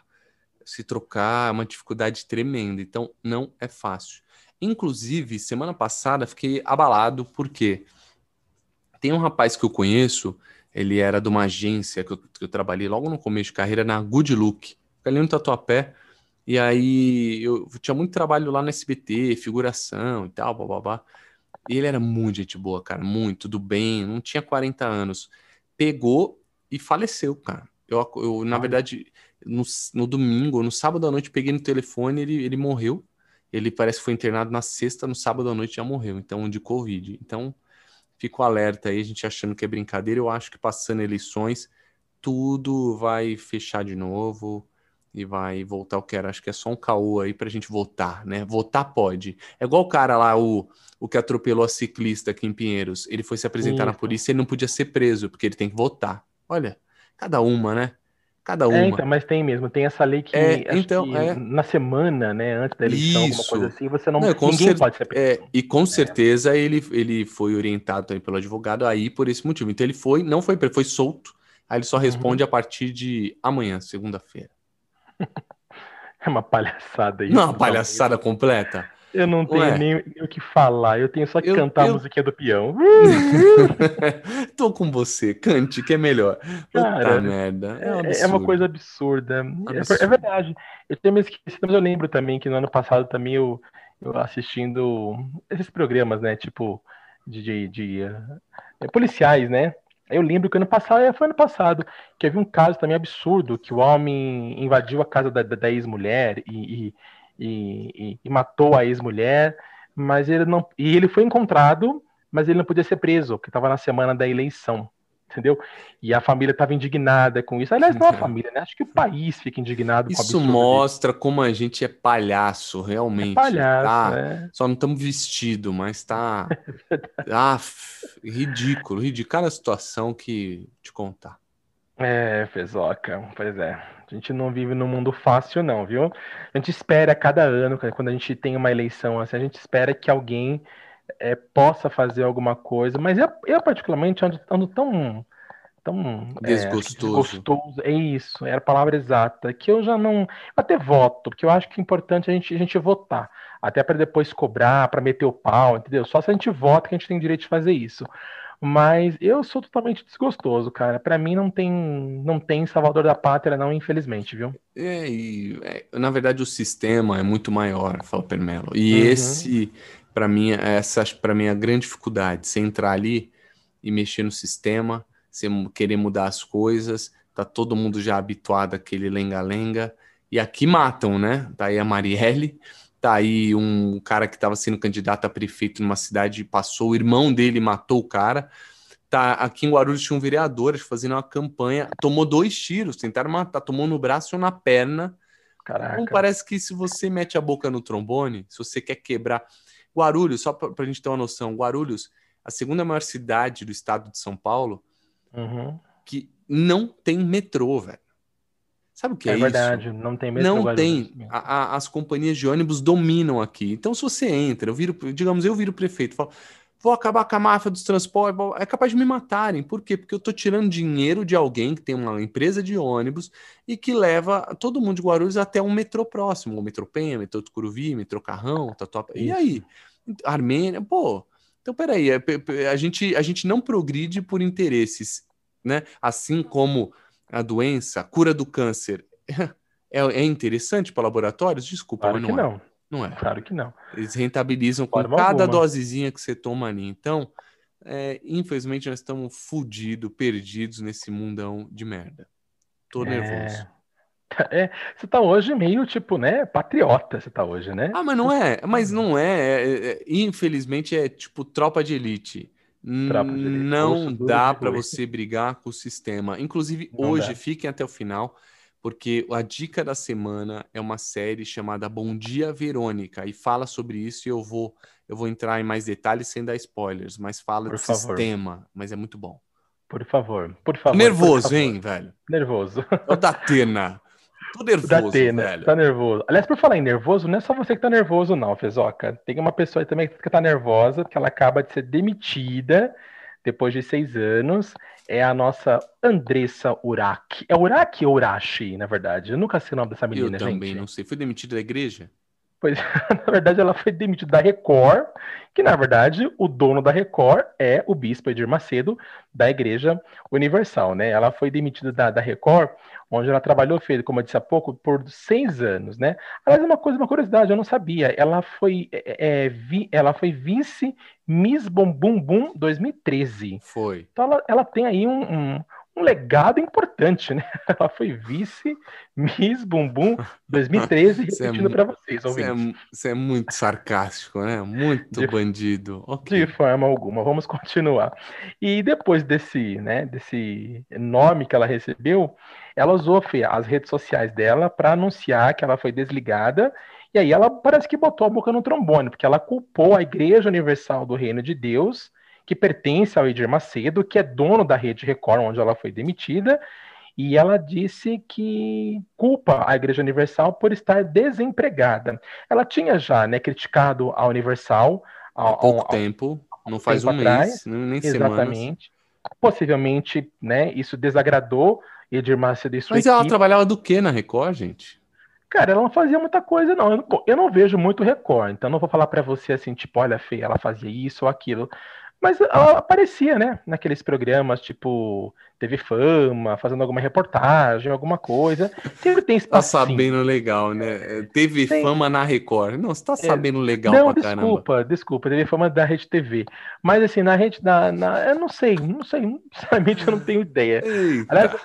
S1: se trocar, é uma dificuldade tremenda. Então, não é fácil. Inclusive, semana passada fiquei abalado porque tem um rapaz que eu conheço, ele era de uma agência que eu, que eu trabalhei logo no começo de carreira na Good Look, fica ali no Tatuapé. E aí eu tinha muito trabalho lá no SBT, figuração e tal, babá. E ele era muito gente boa, cara, muito, tudo bem, não tinha 40 anos. Pegou e faleceu, cara. Eu, eu na verdade, no, no domingo, no sábado à noite, peguei no telefone, ele, ele morreu. Ele parece que foi internado na sexta, no sábado à noite já morreu, então de Covid. Então, fico alerta aí, a gente achando que é brincadeira. Eu acho que passando eleições, tudo vai fechar de novo e vai voltar o que era. Acho que é só um caô aí pra gente votar, né? Votar pode. É igual o cara lá, o, o que atropelou a ciclista aqui em Pinheiros. Ele foi se apresentar na polícia e ele não podia ser preso, porque ele tem que votar. Olha, cada uma, né? Cada é, uma.
S2: É, então, mas tem mesmo, tem essa lei que, é, então, que é... na semana, né, antes da eleição, Isso. alguma coisa assim, você não, não ninguém cer... pode ser
S1: preso. É, e com é. certeza ele, ele foi orientado também pelo advogado aí por esse motivo. Então ele foi, não foi foi solto, aí ele só uhum. responde uhum. a partir de amanhã, segunda-feira.
S2: é uma palhaçada isso.
S1: Não, uma palhaçada completa.
S2: Eu não tenho Ué. nem o que falar, eu tenho só que eu, cantar eu... a musiquinha do peão.
S1: Tô com você, cante, que é melhor.
S2: Cara, Puta merda. É, um é, uma coisa absurda. É, é, verdade. Eu tenho me esquecido, mas eu lembro também que no ano passado também eu, eu assistindo esses programas, né? Tipo, de, de, de uh, policiais, né? Eu lembro que ano passado, é, foi ano passado, que havia um caso também absurdo, que o homem invadiu a casa da, da, da ex-mulher e, e e, e, e matou a ex-mulher, mas ele não. E ele foi encontrado, mas ele não podia ser preso, porque estava na semana da eleição entendeu? E a família estava indignada com isso. Aliás, não a família, né? Acho que o país fica indignado
S1: isso com Isso mostra como a gente é palhaço, realmente. É palhaço, tá? é. Só não estamos vestidos, mas tá. ah, ridículo, ridículo. Cada situação que te contar.
S2: É, Fezoca, pois é. A gente não vive num mundo fácil, não, viu? A gente espera cada ano, quando a gente tem uma eleição assim, a gente espera que alguém é, possa fazer alguma coisa, mas eu, eu particularmente ando, ando tão tão
S1: desgostoso.
S2: É, desgostoso. É isso, era a palavra exata. Que eu já não. Até voto, porque eu acho que é importante a gente, a gente votar. Até para depois cobrar, para meter o pau, entendeu? Só se a gente vota que a gente tem direito de fazer isso. Mas eu sou totalmente desgostoso, cara. Para mim não tem não tem Salvador da Pátria, não, infelizmente, viu?
S1: É, e é, na verdade o sistema é muito maior, fala Permelo. E uhum. esse, para mim, essa para mim é a grande dificuldade, você entrar ali e mexer no sistema, você querer mudar as coisas, tá todo mundo já habituado àquele lenga-lenga. E aqui matam, né? Daí a Marielle Tá aí um cara que estava sendo candidato a prefeito numa cidade, passou, o irmão dele matou o cara. Tá, aqui em Guarulhos tinha um vereador fazendo uma campanha, tomou dois tiros, tentaram matar, tomou no braço ou na perna. Caraca. Então parece que se você mete a boca no trombone, se você quer quebrar. Guarulhos, só para a gente ter uma noção, Guarulhos, a segunda maior cidade do estado de São Paulo,
S2: uhum.
S1: que não tem metrô, velho. Sabe o que é, é isso?
S2: Verdade, não tem
S1: mesmo. Não tem. A, a, as companhias de ônibus dominam aqui. Então, se você entra, eu viro, digamos, eu viro prefeito, falo, vou acabar com a máfia dos transportes, é capaz de me matarem. Por quê? Porque eu tô tirando dinheiro de alguém que tem uma empresa de ônibus e que leva todo mundo de Guarulhos até um metrô próximo, o metrô Penha, metrô Tucuruvi, metrô Carrão, Tatuapé. E aí? Armênia, pô. Então, peraí, é, a gente, a gente não progride por interesses, né? Assim como a doença, a cura do câncer é, é interessante para laboratórios? Desculpa,
S2: claro
S1: mas não,
S2: que
S1: é.
S2: não.
S1: Não é.
S2: Claro que não.
S1: Eles rentabilizam com cada alguma. dosezinha que você toma ali. Então, é, infelizmente, nós estamos fodidos, perdidos nesse mundão de merda. Tô é... nervoso.
S2: É, você tá hoje meio tipo, né, patriota, você tá hoje, né?
S1: Ah, mas não é, mas não é, é, é infelizmente é tipo tropa de elite. Não dá para você brigar com o sistema. Inclusive, não hoje, dá. fiquem até o final, porque a dica da semana é uma série chamada Bom Dia Verônica e fala sobre isso e eu vou eu vou entrar em mais detalhes sem dar spoilers, mas fala por do favor. sistema, mas é muito bom.
S2: Por favor, por favor.
S1: Nervoso,
S2: por favor.
S1: hein, velho?
S2: Nervoso.
S1: É o da Atena. Tô nervoso, da Atena, velho.
S2: Tá nervoso. Aliás, por falar em nervoso, não é só você que tá nervoso, não, Fezoca. Tem uma pessoa aí também que tá nervosa, porque ela acaba de ser demitida depois de seis anos é a nossa Andressa Uraki. É Uraki ou Urashi, na verdade? Eu nunca sei o nome dessa menina,
S1: Eu também gente. não sei. Foi demitida da igreja?
S2: Pois, na verdade, ela foi demitida da Record, que na verdade o dono da Record é o bispo Edir Macedo, da Igreja Universal, né? Ela foi demitida da, da Record, onde ela trabalhou, fez, como eu disse há pouco, por seis anos, né? Aliás, uma coisa, uma curiosidade, eu não sabia. Ela foi, é, é vi, ela foi vice Miss Bum Bum Bum 2013.
S1: Foi.
S2: Então ela, ela tem aí um, um um legado importante, né? Ela foi vice Miss Bumbum 2013, repetindo é, para vocês,
S1: Você é, é, muito sarcástico, né? Muito de, bandido.
S2: Okay. De forma alguma. Vamos continuar. E depois desse, né, desse nome que ela recebeu, ela usou as redes sociais dela para anunciar que ela foi desligada. E aí ela parece que botou a boca no trombone, porque ela culpou a Igreja Universal do Reino de Deus que pertence ao Edir Macedo, que é dono da Rede Record, onde ela foi demitida, e ela disse que culpa a Igreja Universal por estar desempregada. Ela tinha já né, criticado a Universal
S1: há pouco tempo, não faz tempo um atrás, mês, nem exatamente. Semanas.
S2: Possivelmente, né, isso desagradou Edir Macedo e sua
S1: Mas
S2: equipe.
S1: ela trabalhava do que na Record, gente?
S2: Cara, ela não fazia muita coisa, não. Eu não, eu não vejo muito Record, então não vou falar para você assim, tipo, olha, Fê, ela fazia isso ou aquilo. Mas ela aparecia, né? Naqueles programas tipo TV Fama, fazendo alguma reportagem, alguma coisa. Sempre tem espaço.
S1: Tá sabendo legal, né? TV tem... Fama na Record. Não, você tá é, sabendo legal
S2: não,
S1: pra
S2: desculpa, caramba. Desculpa, desculpa. TV Fama da Rede TV. Mas assim, na rede da. Na... Eu não sei, não sei. Sinceramente, eu não tenho ideia. Aliás,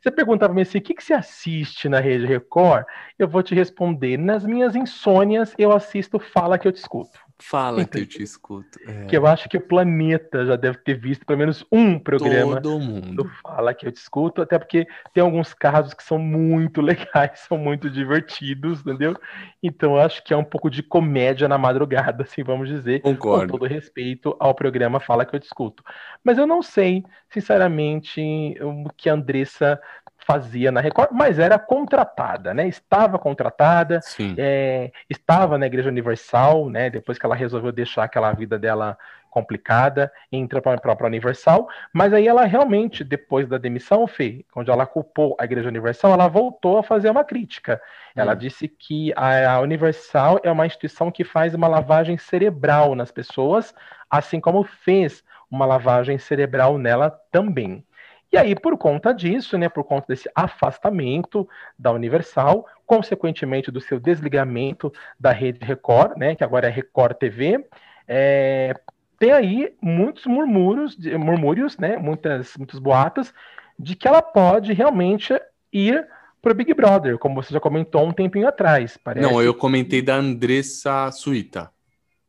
S2: você perguntava pra mim assim, o que, que você assiste na Rede Record? Eu vou te responder. Nas minhas insônias, eu assisto Fala que eu te escuto.
S1: Fala que eu te escuto.
S2: É. Que eu acho que o planeta já deve ter visto pelo menos um programa
S1: Todo mundo.
S2: do Fala que eu te escuto, até porque tem alguns casos que são muito legais, são muito divertidos, entendeu? Então eu acho que é um pouco de comédia na madrugada, assim vamos dizer.
S1: Concordo.
S2: Com todo respeito ao programa Fala que eu te escuto. Mas eu não sei, sinceramente, o que a Andressa fazia na Record, mas era contratada, né? Estava contratada, é, estava na Igreja Universal, né? Depois que ela resolveu deixar aquela vida dela complicada, entra para a própria Universal, mas aí ela realmente, depois da demissão, Fê, onde ela culpou a Igreja Universal, ela voltou a fazer uma crítica. Ela hum. disse que a, a Universal é uma instituição que faz uma lavagem cerebral nas pessoas, assim como fez uma lavagem cerebral nela também. E aí, por conta disso, né, por conta desse afastamento da Universal, consequentemente do seu desligamento da rede Record, né, que agora é Record TV, é, tem aí muitos murmúrios, murmúrios, né, muitas, muitos boatos, de que ela pode realmente ir para o Big Brother, como você já comentou um tempinho atrás.
S1: Parece. Não, eu comentei da Andressa Suíta.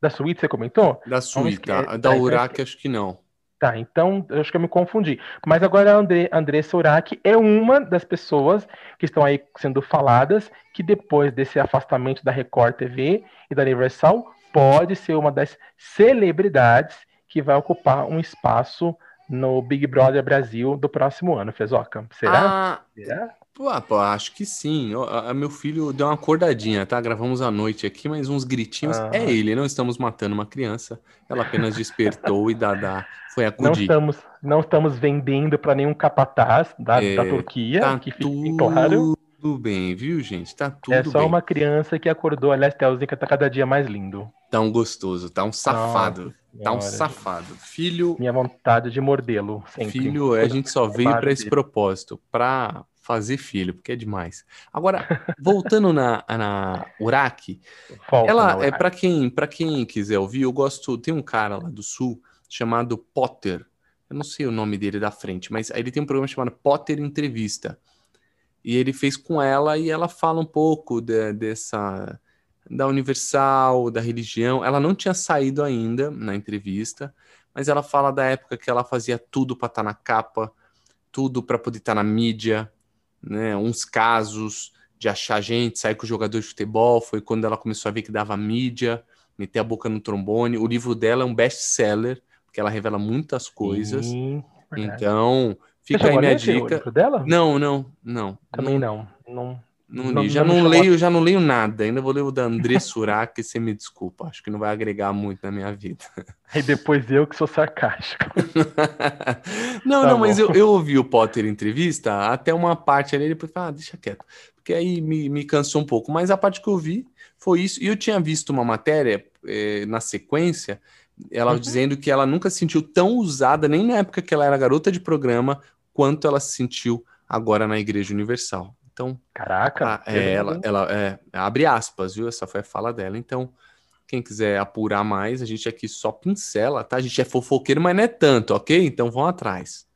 S2: Da Suíta você comentou?
S1: Da Suíta. Da Urac, acho que não.
S2: Tá, então eu acho que eu me confundi. Mas agora a André, Andressa Urach é uma das pessoas que estão aí sendo faladas que depois desse afastamento da Record TV e da Universal pode ser uma das celebridades que vai ocupar um espaço no Big Brother Brasil do próximo ano, Fezoca. Será?
S1: Ah, Será? Pô, acho que sim. O, meu filho deu uma acordadinha, tá? Gravamos à noite aqui, mas uns gritinhos. Ah. É ele, não estamos matando uma criança. Ela apenas despertou e Dada foi acudir.
S2: Não estamos, não estamos vendendo para nenhum capataz da, é, da Turquia,
S1: tá que fique claro. Tudo bem, viu, gente? Tá tudo bem.
S2: É só
S1: bem.
S2: uma criança que acordou, aliás, Telzinho, que tá cada dia mais lindo.
S1: Tá um gostoso, tá um safado. Nossa, tá um safado. Filho.
S2: Minha vontade de mordê-lo.
S1: Filho, a gente só veio para esse propósito, para fazer filho, porque é demais. Agora, voltando na, na Uraki, ela é para quem, para quem quiser ouvir, eu gosto, tem um cara lá do sul chamado Potter. Eu não sei o nome dele da frente, mas ele tem um programa chamado Potter Entrevista. E ele fez com ela e ela fala um pouco de, dessa da Universal, da religião. Ela não tinha saído ainda na entrevista, mas ela fala da época que ela fazia tudo para estar tá na capa, tudo para poder estar tá na mídia, né? Uns casos de achar gente, sair com jogador de futebol, foi quando ela começou a ver que dava mídia, meter a boca no trombone. O livro dela é um best-seller, porque ela revela muitas coisas. Sim, então, Fica aí minha dica.
S2: dela?
S1: Não, não, não.
S2: Também não. Não,
S1: não, li. Já não, leio, já não leio nada. Ainda vou ler o da André Surak, você me desculpa. Acho que não vai agregar muito na minha vida.
S2: Aí depois eu que sou sarcástico.
S1: não, tá não, bom. mas eu, eu ouvi o Potter entrevista até uma parte ali, depois falei, ah, deixa quieto. Porque aí me, me cansou um pouco. Mas a parte que eu vi foi isso. E eu tinha visto uma matéria eh, na sequência ela uhum. dizendo que ela nunca se sentiu tão usada, nem na época que ela era garota de programa, quanto ela se sentiu agora na Igreja Universal. Então,
S2: caraca,
S1: a, é, ela, ela é, abre aspas, viu? Essa foi a fala dela. Então, quem quiser apurar mais, a gente aqui só pincela, tá? A gente é fofoqueiro, mas não é tanto, ok? Então vão atrás.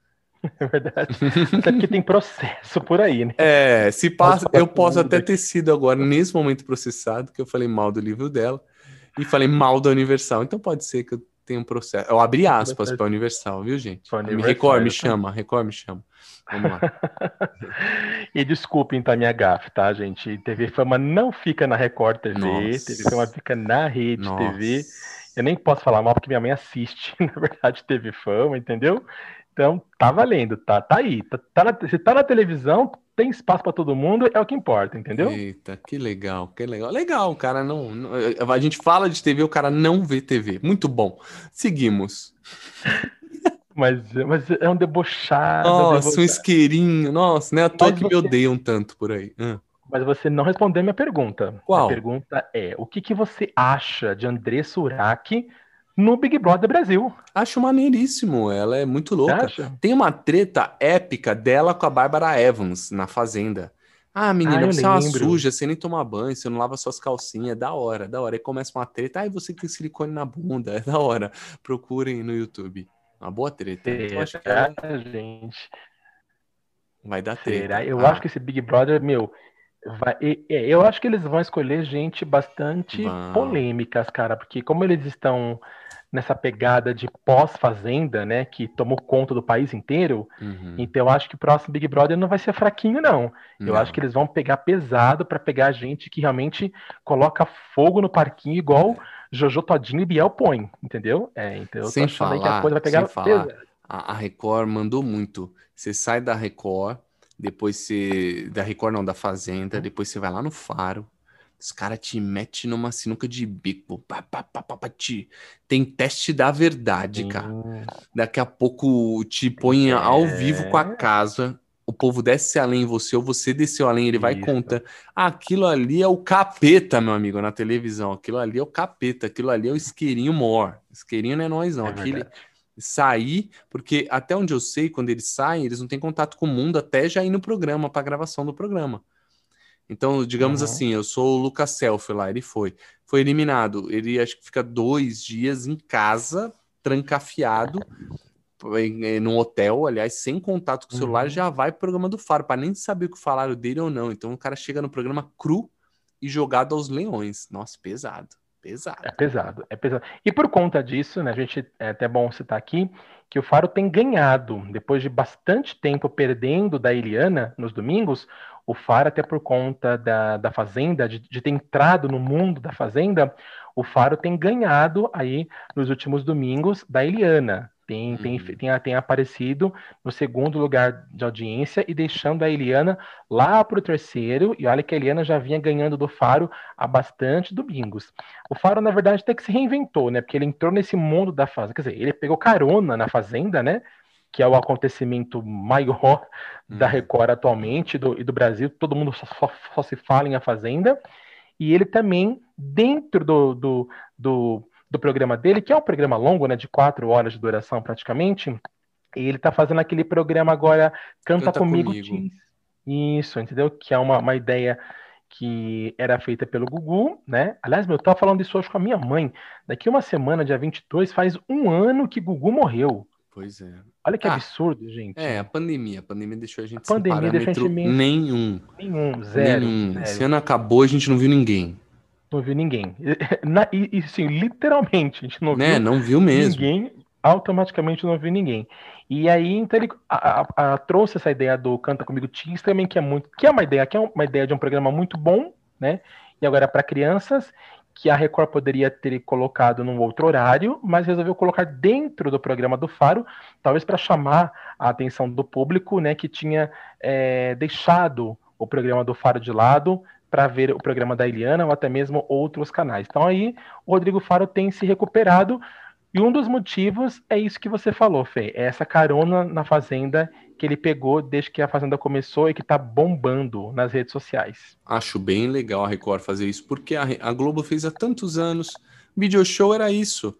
S2: É verdade. Até porque tem processo por aí, né?
S1: É, se passa, eu posso até ter sido agora, nesse momento processado, que eu falei mal do livro dela e falei mal da Universal. Então pode ser que eu tem um processo. Eu abri aspas para Universal, viu, gente? Universal, me me chama, Record, me chama. Vamos lá.
S2: e desculpem, tá, minha gafe, tá, gente? TV Fama não fica na Record TV, Nossa. TV Fama fica na Rede Nossa. TV. Eu nem posso falar mal porque minha mãe assiste, na verdade, TV Fama, entendeu? Então, tá valendo, tá, tá aí. Tá, tá na, se tá na televisão, tem espaço para todo mundo, é o que importa, entendeu?
S1: Eita, que legal, que legal. Legal, o cara não, não, A gente fala de TV, o cara não vê TV. Muito bom. Seguimos.
S2: mas, mas é um debochado.
S1: Nossa, debochado. um isqueirinho. Nossa, né? À toa que você... me odeiam tanto por aí. Hum.
S2: Mas você não respondeu minha pergunta.
S1: Qual?
S2: A pergunta é: o que, que você acha de André Surak no Big Brother Brasil.
S1: Acho maneiríssimo, ela é muito louca. Tem uma treta épica dela com a Bárbara Evans na Fazenda. Ah, menina, ah, você é uma suja, você nem toma banho, você não lava suas calcinhas, é da hora, da hora. Aí começa uma treta, ah, você tem silicone na bunda, é da hora. Procurem no YouTube. Uma boa treta.
S2: Será, acho que ela... gente?
S1: Vai dar treta. Será?
S2: Eu ah. acho que esse Big Brother, meu, Vai, eu acho que eles vão escolher gente bastante polêmicas, cara, porque como eles estão nessa pegada de pós-fazenda, né, que tomou conta do país inteiro, uhum. então eu acho que o próximo Big Brother não vai ser fraquinho, não. não. Eu acho que eles vão pegar pesado para pegar gente que realmente coloca fogo no parquinho, igual Jojo Todinho e Biel põe, entendeu? É, então eu
S1: sem falar, que a coisa vai pegar falar, a, a Record mandou muito. Você sai da Record, depois você. Da Record não, da Fazenda, depois você vai lá no Faro, os caras te metem numa sinuca de bico. Pá, pá, pá, pá, te... Tem teste da verdade, cara. Daqui a pouco te põe é... ao vivo com a casa. O povo desce além em você, ou você desceu além, ele vai conta. Ah, aquilo ali é o capeta, meu amigo, na televisão. Aquilo ali é o capeta, aquilo ali é o isqueirinho mor. Isqueirinho não é nós, não. É Aquele, sair, porque até onde eu sei, quando eles saem, eles não têm contato com o mundo até já ir no programa, para gravação do programa. Então, digamos uhum. assim, eu sou o Lucas Self lá, ele foi. Foi eliminado. Ele acho que fica dois dias em casa, trancafiado, em, num hotel, aliás, sem contato com o celular, uhum. já vai pro programa do Faro, para nem saber o que falaram dele ou não. Então o cara chega no programa cru e jogado aos leões. Nossa, pesado. Pesado.
S2: É pesado, é pesado. E por conta disso, né, a gente é até bom citar aqui que o Faro tem ganhado, depois de bastante tempo perdendo da Eliana nos domingos, o Faro, até por conta da, da Fazenda, de, de ter entrado no mundo da Fazenda, o Faro tem ganhado aí nos últimos domingos da Eliana. Tem, uhum. tem, tem, tem aparecido no segundo lugar de audiência e deixando a Eliana lá para o terceiro. E olha que a Eliana já vinha ganhando do Faro há bastante domingos. O Faro, na verdade, até que se reinventou, né? Porque ele entrou nesse mundo da Fazenda. Quer dizer, ele pegou carona na Fazenda, né? Que é o acontecimento maior uhum. da Record atualmente do, e do Brasil. Todo mundo só, só, só se fala em A Fazenda. E ele também, dentro do, do, do do programa dele, que é um programa longo, né, de quatro horas de duração praticamente, e ele tá fazendo aquele programa agora Canta, Canta Comigo, comigo. Isso, entendeu? Que é uma, uma ideia que era feita pelo Gugu, né? Aliás, meu, eu tava falando isso hoje com a minha mãe. Daqui uma semana, dia 22, faz um ano que Gugu morreu.
S1: Pois é.
S2: Olha que ah, absurdo, gente.
S1: É, a pandemia. A pandemia deixou a gente
S2: a pandemia sem parâmetro
S1: deixou a gente nenhum.
S2: Nenhum, zero. Nenhum.
S1: Zero. Esse ano acabou, a gente não viu ninguém.
S2: Não viu ninguém. Na, e, e sim, literalmente, a gente não
S1: né?
S2: viu,
S1: não viu mesmo.
S2: ninguém, automaticamente não viu ninguém. E aí, então ele a, a, a, trouxe essa ideia do Canta Comigo Teens também, que é muito, que é uma ideia, que é uma ideia de um programa muito bom, né? E agora para crianças, que a Record poderia ter colocado num outro horário, mas resolveu colocar dentro do programa do Faro, talvez para chamar a atenção do público, né, que tinha é, deixado o programa do Faro de lado para ver o programa da Eliana ou até mesmo outros canais. Então aí o Rodrigo Faro tem se recuperado e um dos motivos é isso que você falou, Fê, é essa carona na Fazenda que ele pegou desde que a Fazenda começou e que está bombando nas redes sociais.
S1: Acho bem legal a Record fazer isso, porque a, a Globo fez há tantos anos. Video show era isso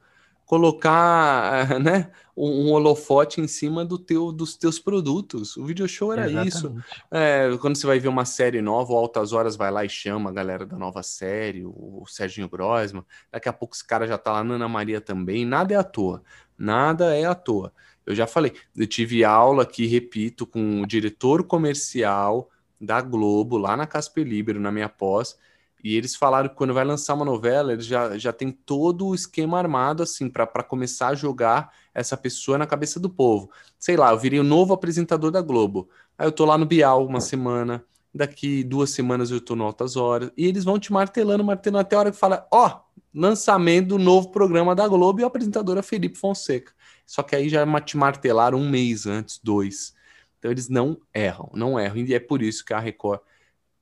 S1: colocar né, um, holofote em cima do teu, dos teus produtos. O video show era Exatamente. isso. É, quando você vai ver uma série nova, o Altas Horas vai lá e chama a galera da nova série, o, Serginho Grosman. Daqui a pouco esse cara já tá lá, Ana Maria também. Nada é à toa. Nada é à toa. Eu já falei, eu tive aula aqui, repito, com o diretor comercial da Globo, lá na Casper Libero, na minha pós, e eles falaram que quando vai lançar uma novela, eles já, já tem todo o esquema armado, assim, para começar a jogar essa pessoa na cabeça do povo. Sei lá, eu virei o novo apresentador da Globo. Aí eu tô lá no Bial uma semana, daqui duas semanas eu tô no Altas Horas, e eles vão te martelando, martelando até a hora que fala: ó, oh, lançamento do novo programa da Globo e o apresentador é Felipe Fonseca. Só que aí já te martelaram um mês antes, dois. Então eles não erram, não erram. E é por isso que a Record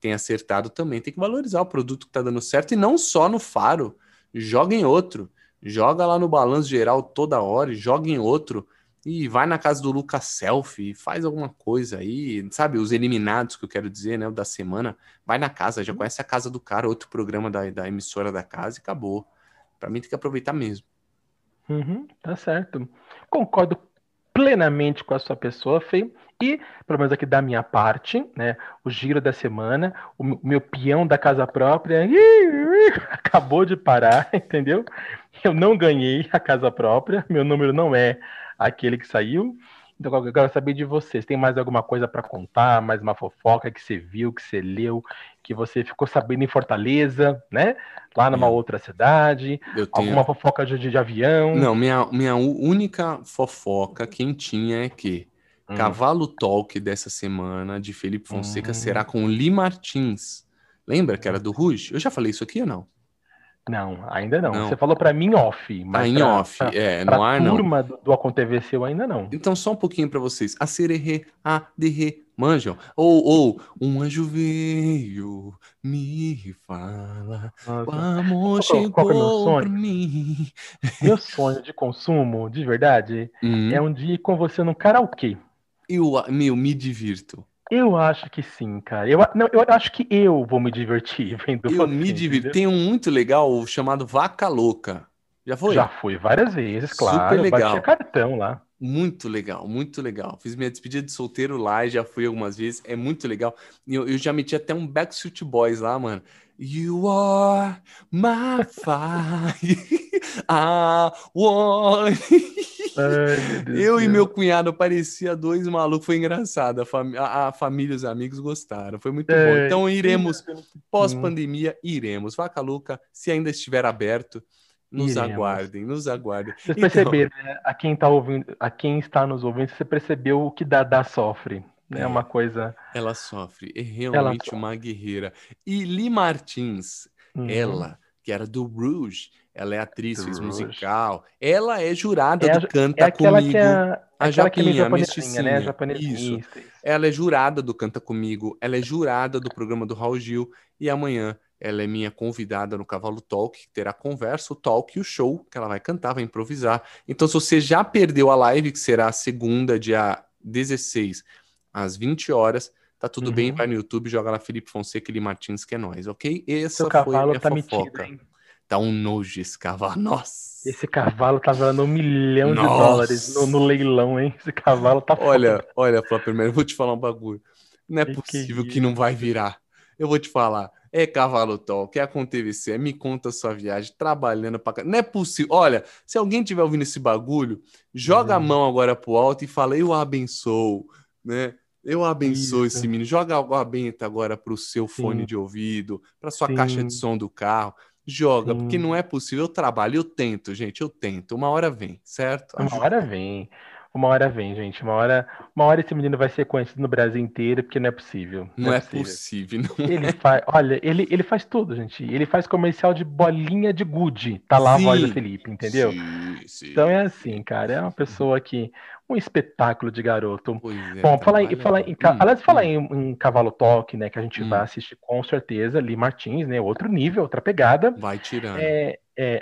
S1: tem acertado também tem que valorizar o produto que está dando certo e não só no Faro. Joga em outro. Joga lá no balanço geral toda hora, joga em outro e vai na casa do Lucas Selfie, faz alguma coisa aí, sabe? Os eliminados que eu quero dizer, né? O da semana, vai na casa, já conhece a casa do cara, outro programa da, da emissora da casa e acabou. Para mim tem que aproveitar mesmo.
S2: Uhum, tá certo. Concordo plenamente com a sua pessoa, Fê. E, pelo menos aqui da minha parte, né, o giro da semana, o meu peão da casa própria acabou de parar, entendeu? Eu não ganhei a casa própria, meu número não é aquele que saiu. Então, eu quero saber de vocês. Tem mais alguma coisa para contar? Mais uma fofoca que você viu, que você leu, que você ficou sabendo em Fortaleza, né? Lá numa é. outra cidade? Tenho... Alguma fofoca de, de, avião?
S1: Não, minha, minha única fofoca quentinha é que Hum. Cavalo Talk dessa semana de Felipe Fonseca hum. será com Li Martins. Lembra que era do Ruge? Eu já falei isso aqui ou não?
S2: Não, ainda não. não. Você falou para mim off,
S1: mas ah, em pra, off, pra, é, no ar
S2: não.
S1: turma
S2: do, do AconTVC eu ainda não.
S1: Então só um pouquinho para vocês. A sererê, a derre, manjam? Ou, ou, um anjo veio, me fala, Nossa. o amor qual, chegou qual é meu sonho? mim.
S2: Meu sonho de consumo, de verdade, hum. é um dia com você no karaokê.
S1: Eu, meu, me divirto.
S2: Eu acho que sim, cara. Eu, não, eu acho que eu vou me divertir vendo
S1: Eu você, me divirto. Tem um muito legal chamado Vaca Louca. Já foi?
S2: Já fui várias vezes, claro. Super legal. Eu cartão lá.
S1: Muito legal, muito legal. Fiz minha despedida de solteiro lá e já fui algumas vezes. É muito legal. Eu, eu já meti até um Backstreet Boys lá, mano. You are my fire. I want. Ai, eu Deus. e meu cunhado parecia dois malucos, foi engraçado. A, fam a, família e os amigos gostaram, foi muito é, bom. Então iremos, pós-pandemia, iremos. Vaca Louca, se ainda estiver aberto, nos iremos. aguardem, nos aguardem.
S2: Vocês então... perceberam, né? A quem, tá ouvindo, a quem está nos ouvindo, você percebeu o que Dada sofre. Né? É uma coisa.
S1: Ela sofre, é realmente uma guerreira. E Li Martins, uhum. ela que que era do Rouge. Ela é atriz, fez musical. Ela é jurada é, do Canta é Comigo. É a, a Japinha, a mesticinha. Né? Isso. Isso. Ela é jurada do Canta Comigo. Ela é jurada do programa do Raul Gil. E amanhã ela é minha convidada no Cavalo Talk, que terá conversa, o talk e o show, que ela vai cantar, vai improvisar. Então, se você já perdeu a live, que será a segunda, dia 16, às 20 horas, tá tudo uhum. bem, vai no YouTube, joga lá Felipe Fonseca e Martins, que é nós, ok? Essa Seu foi a minha tá fofoca. Metido, Tá um nojo esse cavalo. Nossa.
S2: Esse cavalo tá valendo um milhão Nossa. de dólares no, no, leilão, hein? Esse cavalo tá
S1: Olha, foda. olha, Flávio, eu vou te falar um bagulho. Não é que possível que, que não vai virar. Eu vou te falar. É cavalo talk, é com TVC, me conta a sua viagem, trabalhando pra Não é possível. Olha, se alguém tiver ouvindo esse bagulho, joga uhum. a mão agora pro alto e fala, eu abençoo, né? Eu abençoo Isso. esse menino. Joga água benta agora pro seu Sim. fone de ouvido, pra sua Sim. caixa de som do carro. Joga, Sim. porque não é possível. Eu trabalho, eu tento, gente, eu tento. Uma hora vem, certo?
S2: Uma Ajuda. hora vem. Uma hora vem, gente. Uma hora, uma hora esse menino vai ser conhecido no Brasil inteiro, porque não é possível.
S1: Não, não é, é possível.
S2: Não ele é. faz, olha, ele, ele faz tudo, gente. Ele faz comercial de bolinha de Gucci. Tá lá sim, a voz do Felipe, entendeu? Sim, sim, então é assim, cara. É uma pessoa que um espetáculo de garoto. É, Bom, falar em, falar em, hum, aliás, falar hum. em, em, Cavalo Toque, né, que a gente hum. vai assistir com certeza, Lee Martins, né, outro nível, outra pegada.
S1: Vai tirando.
S2: É, é...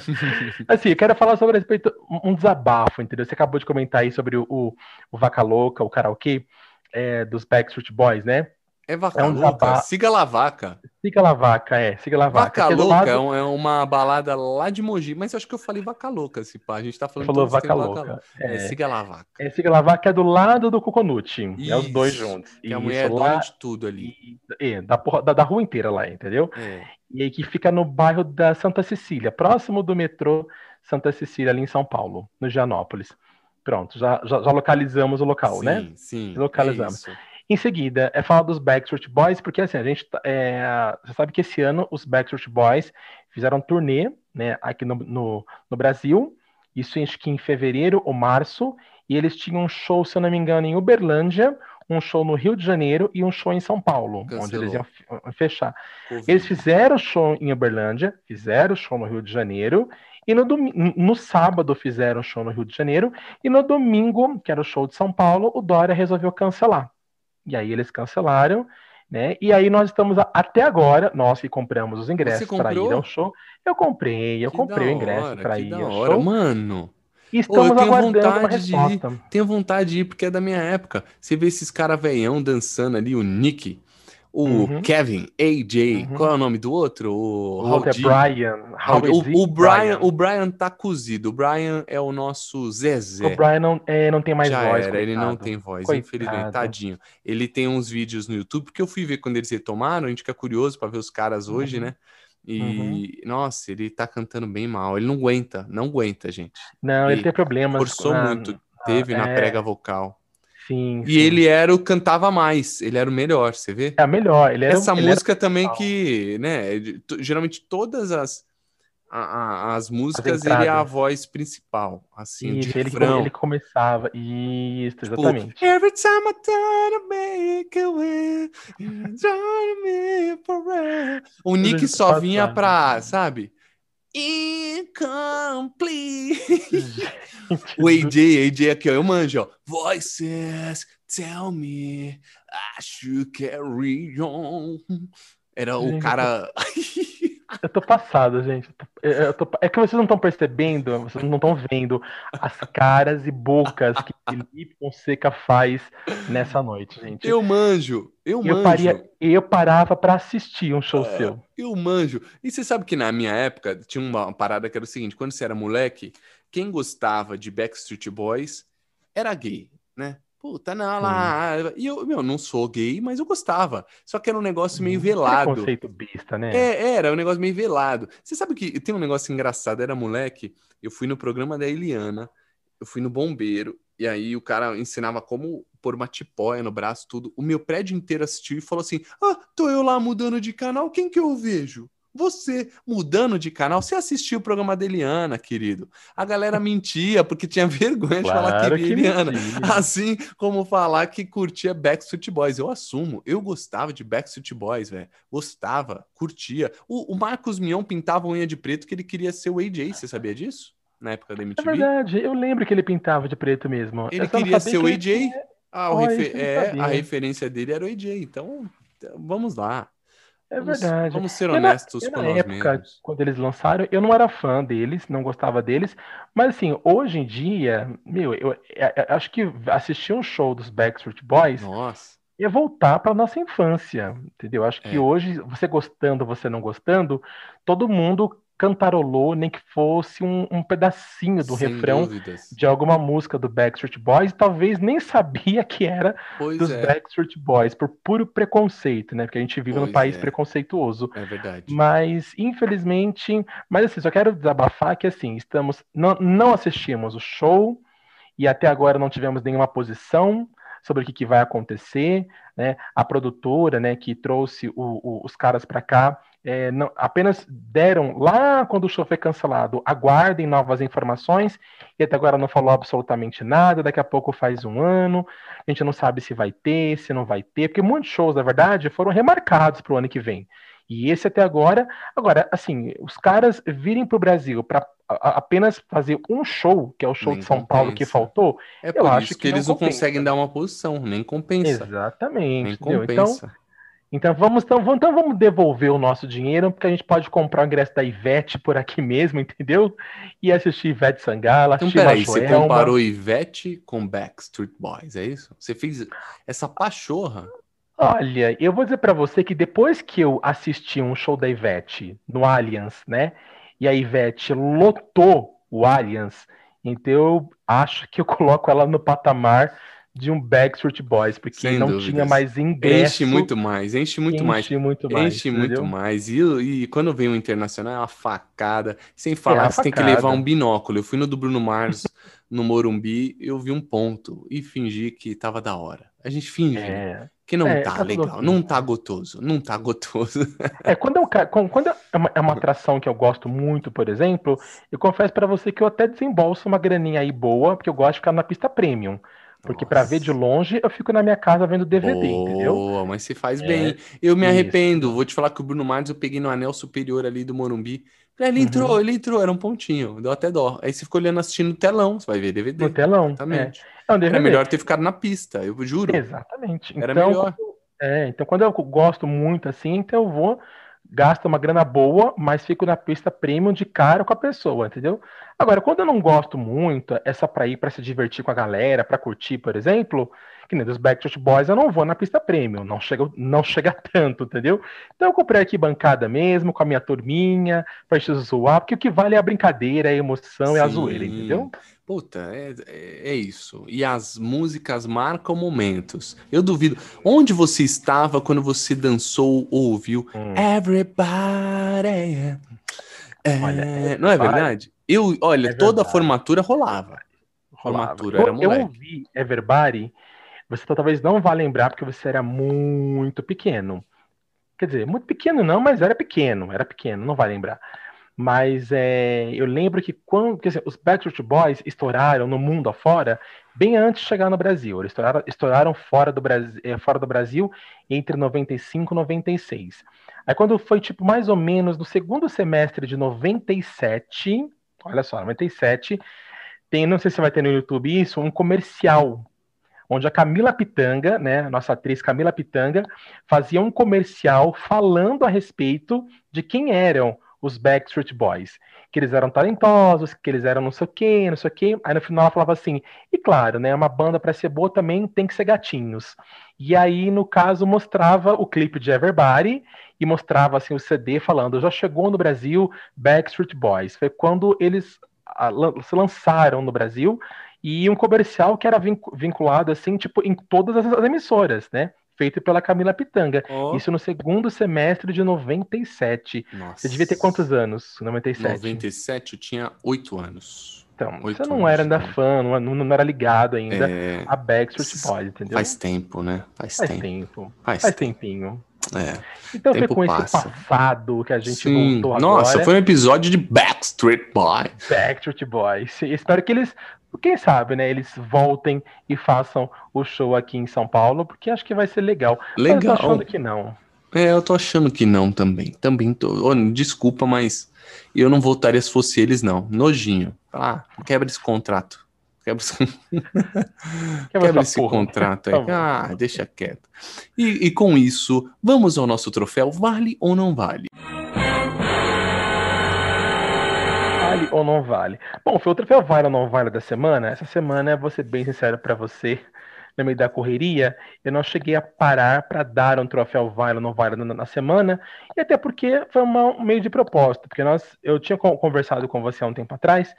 S2: assim, eu quero falar sobre respeito um desabafo, entendeu? Você acabou de comentar aí sobre o, o, o Vaca Louca, o karaokê é, dos Backstreet Boys, né?
S1: É vaca é um louca, siga la vaca.
S2: Siga la vaca, é, siga la vaca.
S1: Vaca é louca lado... é uma balada lá de Mogi, mas eu acho que eu falei vaca louca, se pá. A gente tá falando
S2: Falou vaca louca. Vaca...
S1: É. é, siga la vaca.
S2: É, siga la vaca é do lado do Coconut. É os dois juntos.
S1: Que a mulher é dona de tudo ali.
S2: É, da, da, da rua inteira lá, entendeu? É. E aí que fica no bairro da Santa Cecília, próximo do metrô Santa Cecília, ali em São Paulo, no Gianópolis. Pronto, já, já, já localizamos o local,
S1: sim,
S2: né?
S1: Sim,
S2: localizamos. É em seguida, é falar dos Backstreet Boys, porque assim, a gente. Tá, é, você sabe que esse ano os Backstreet Boys fizeram um turnê né, aqui no, no, no, Brasil, isso acho que em fevereiro ou março, e eles tinham um show, se eu não me engano, em Uberlândia, um show no Rio de Janeiro e um show em São Paulo, Cancelou. onde eles iam fechar. Eles fizeram show em Uberlândia, fizeram show no Rio de Janeiro, e no, no sábado fizeram show no Rio de Janeiro, e no domingo, que era o show de São Paulo, o Dória resolveu cancelar. E aí eles cancelaram, né? E aí nós estamos até agora, nós que compramos os ingressos para ir ao show. Eu comprei, eu que comprei o ingresso para ir ao show.
S1: Mano.
S2: E estamos Ô, aguardando uma resposta.
S1: De ir, tenho vontade de ir porque é da minha época. Você vê esses caras veião dançando ali, o Nick. O uhum. Kevin, AJ, uhum. qual é o nome do outro?
S2: O, o outro é Brian.
S1: O, o, Brian, o Brian tá cozido. O Brian é o nosso Zezé.
S2: O Brian não, é, não tem mais
S1: Já
S2: voz.
S1: Era, ele não tem voz, coitado. infelizmente, tadinho. Ele tem uns vídeos no YouTube, porque eu fui ver quando eles retomaram, a gente fica curioso para ver os caras hoje, uhum. né? E, uhum. nossa, ele tá cantando bem mal. Ele não aguenta, não aguenta, gente.
S2: Não, ele, ele tem problemas.
S1: Forçou muito, teve na é... prega vocal.
S2: Sim,
S1: e sim. ele era o cantava mais, ele era o melhor, você vê?
S2: É melhor. Ele era,
S1: Essa
S2: ele
S1: música era... também que, né? Geralmente todas as a, a, as músicas ele é a voz principal, assim,
S2: isso, de ele, ele começava, isso, tipo, exatamente. Every time I try to make a way,
S1: me forever. O Nick só vinha pra, sabe? Incomplete. o AJ, AJ aqui, ó, eu manjo, ó. Voices tell me I should carry on. Era o cara.
S2: Eu tô passado, gente. Eu tô... É que vocês não estão percebendo, vocês não estão vendo as caras e bocas que Felipe Fonseca faz nessa noite, gente.
S1: Eu manjo, eu,
S2: eu
S1: manjo.
S2: Paria... Eu parava para assistir um show é, seu.
S1: Eu manjo. E você sabe que na minha época tinha uma parada que era o seguinte: quando você era moleque, quem gostava de Backstreet Boys era gay, né? Puta, não, lá. E eu, meu, não sou gay, mas eu gostava. Só que era um negócio meio velado.
S2: conceito bista, né?
S1: É, era um negócio meio velado. Você sabe que tem um negócio engraçado, era moleque, eu fui no programa da Eliana, eu fui no bombeiro, e aí o cara ensinava como pôr uma tipóia no braço, tudo. O meu prédio inteiro assistiu e falou assim: Ah, tô eu lá mudando de canal, quem que eu vejo? Você, mudando de canal, você assistiu o programa da Eliana, querido. A galera mentia porque tinha vergonha claro de falar que via Eliana. Mentia. Assim como falar que curtia Backstreet Boys. Eu assumo, eu gostava de Backstreet Boys, velho. Gostava, curtia. O, o Marcos Mion pintava unha de preto que ele queria ser o AJ, você sabia disso? Na época da MTV?
S2: É verdade, eu lembro que ele pintava de preto mesmo.
S1: Ele queria ser o AJ. Ele... Ah, oh, refer... é, a referência dele era o AJ, então vamos lá.
S2: É verdade.
S1: Vamos ser honestos
S2: na,
S1: com
S2: na
S1: nós
S2: época,
S1: mesmos.
S2: Quando eles lançaram, eu não era fã deles, não gostava deles, mas assim, hoje em dia, meu, eu, eu, é, eu acho que assistir um show dos Backstreet Boys
S1: Nossa.
S2: é voltar para nossa infância, entendeu? Acho que é. hoje, você gostando, você não gostando, todo mundo cantarolou, nem que fosse um, um pedacinho do Sem refrão dúvidas. de alguma música do Backstreet Boys, e talvez nem sabia que era pois dos é. Backstreet Boys, por puro preconceito, né? Porque a gente vive pois num país é. preconceituoso.
S1: É verdade.
S2: Mas, infelizmente, mas assim, só quero desabafar que assim, estamos. Não, não assistimos o show e até agora não tivemos nenhuma posição sobre o que, que vai acontecer, né? A produtora, né, que trouxe o, o, os caras para cá é, não, apenas deram lá quando o show foi cancelado, aguardem novas informações, e até agora não falou absolutamente nada, daqui a pouco faz um ano, a gente não sabe se vai ter, se não vai ter, porque muitos shows, na verdade, foram remarcados para o ano que vem. E esse até agora, agora, assim, os caras virem para o Brasil para apenas fazer um show, que é o show nem de São compensa. Paulo que faltou,
S1: é eu acho que, que eles não, não conseguem dar uma posição, nem compensa.
S2: Exatamente. Nem compensa. Então, então vamos, então, vamos, então vamos devolver o nosso dinheiro, porque a gente pode comprar o ingresso da Ivete por aqui mesmo, entendeu? E assistir Ivete Sangala,
S1: então, peraí, você comparou Ivete com Backstreet Boys, é isso? Você fez essa pachorra?
S2: Olha, eu vou dizer para você que depois que eu assisti um show da Ivete no Allianz, né? E a Ivete lotou o Allianz, então eu acho que eu coloco ela no patamar de um Backstreet Boys, porque Sem não dúvidas. tinha mais ingresso.
S1: Enche muito mais, enche muito enche mais.
S2: Muito mais
S1: enche entendeu? muito mais. E, e quando vem o internacional é uma facada. Sem falar, é você facada. tem que levar um binóculo. Eu fui no do Bruno Mars, no Morumbi, eu vi um ponto e fingi que tava da hora. A gente finge. É. Que não é, tá, tá legal, não tá gotoso, não tá gotoso.
S2: É, quando, eu, quando é, uma, é uma atração que eu gosto muito, por exemplo, eu confesso para você que eu até desembolso uma graninha aí boa, porque eu gosto de ficar na pista premium. Porque para ver de longe, eu fico na minha casa vendo DVD, Boa, entendeu?
S1: mas se faz é, bem. Eu me arrependo. Isso. Vou te falar que o Bruno Mars eu peguei no anel superior ali do Morumbi. Ele entrou, uhum. ele entrou, era um pontinho. Deu até dó. Aí você ficou olhando assistindo no telão, você vai ver DVD.
S2: No telão.
S1: Exatamente. É. Não, era melhor ter ficado na pista, eu juro.
S2: Exatamente.
S1: Era então, melhor.
S2: É, então quando eu gosto muito assim, então eu vou gasto uma grana boa, mas fico na pista premium de cara com a pessoa, entendeu? Agora, quando eu não gosto muito, essa para ir para se divertir com a galera, para curtir, por exemplo, que nem dos Backstreet Boys, eu não vou na pista premium, não chega, não chega tanto, entendeu? Então eu comprei aqui bancada mesmo, com a minha turminha, pra gente zoar, porque o que vale é a brincadeira, a emoção e a zoeira, entendeu?
S1: Puta, é, é, é, isso. E as músicas marcam momentos. Eu duvido. Onde você estava quando você dançou ou ouviu hum. Everybody? É, olha, não é verdade? Eu, olha, é toda a formatura rolava. rolava. Formatura
S2: eu,
S1: era moleque.
S2: Eu ouvi Everybody, você talvez não vá lembrar porque você era muito pequeno. Quer dizer, muito pequeno não, mas era pequeno, era pequeno, não vai lembrar. Mas é, eu lembro que quando dizer, os Backstreet Boys estouraram no mundo afora, bem antes de chegar no Brasil. Eles estouraram, estouraram fora, do Brasil, é, fora do Brasil entre 95 e 96. Aí quando foi tipo mais ou menos no segundo semestre de 97, olha só, 97, tem, não sei se vai ter no YouTube isso, um comercial onde a Camila Pitanga, né, nossa atriz Camila Pitanga, fazia um comercial falando a respeito de quem eram os Backstreet Boys. Que eles eram talentosos, que eles eram não sei o quê, não sei o quê. Aí no final ela falava assim, e claro, né, uma banda para ser boa também tem que ser gatinhos. E aí, no caso, mostrava o clipe de Everybody e mostrava assim o CD falando, já chegou no Brasil Backstreet Boys. Foi quando eles se lançaram no Brasil e um comercial que era vinculado assim, tipo, em todas as emissoras, né? feito pela Camila Pitanga. Oh. Isso no segundo semestre de 97. Nossa. Você devia ter quantos anos? 97.
S1: 97, eu tinha oito anos.
S2: Então, você não era ainda fã, não, não, era ligado ainda é... a Backstreet Boys, entendeu?
S1: Faz tempo, né?
S2: Faz, Faz tempo. tempo. Faz, Faz tempinho. É. Então foi com passa. esse passado que a gente Sim. voltou
S1: agora. Nossa, foi um episódio de Backstreet Boys.
S2: Backstreet Boys. Espero que eles, quem sabe, né, eles voltem e façam o show aqui em São Paulo, porque acho que vai ser legal.
S1: Legal. Mas eu tô
S2: achando que não.
S1: É, eu tô achando que não também. Também tô. Oh, desculpa, mas eu não voltaria se fosse eles, não. Nojinho. Ah, quebra esse contrato. Quebra esse, Quebra esse contrato aí. Tá ah, deixa quieto. E, e com isso, vamos ao nosso troféu. Vale ou não vale?
S2: Vale ou não vale? Bom, foi o troféu vale ou não vale da semana. Essa semana, vou ser bem sincero para você, no meio da correria, eu não cheguei a parar para dar um troféu vale ou não vale na, na, semana, e até porque foi uma, um meio de propósito, porque nós, eu tinha conversado com você há um tempo atrás,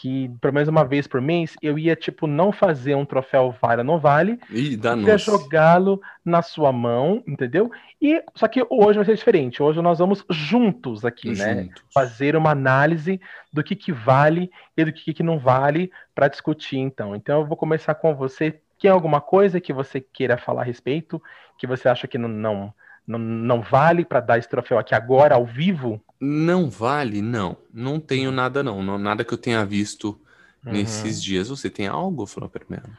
S2: que pelo menos uma vez por mês eu ia tipo não fazer um troféu vale ou não vale,
S1: e
S2: ia jogá-lo na sua mão, entendeu? E só que hoje vai ser diferente. Hoje nós vamos juntos aqui, né? juntos. né? Fazer uma análise do que que vale e do que que não vale para discutir então. Então eu vou começar com você. Tem alguma coisa que você queira falar a respeito que você acha que não, não não, não vale para dar esse troféu aqui agora, ao vivo?
S1: Não vale, não. Não tenho nada, não. não nada que eu tenha visto uhum. nesses dias. Você tem algo, primeiro?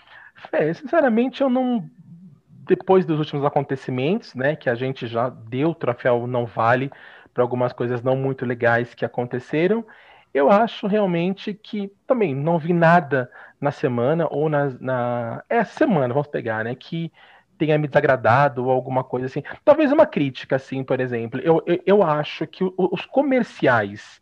S2: É, sinceramente, eu não. Depois dos últimos acontecimentos, né, que a gente já deu o troféu não vale para algumas coisas não muito legais que aconteceram, eu acho realmente que também não vi nada na semana ou na, na é semana, vamos pegar, né, que tenha me desagradado ou alguma coisa assim. Talvez uma crítica, assim, por exemplo. Eu, eu, eu acho que os comerciais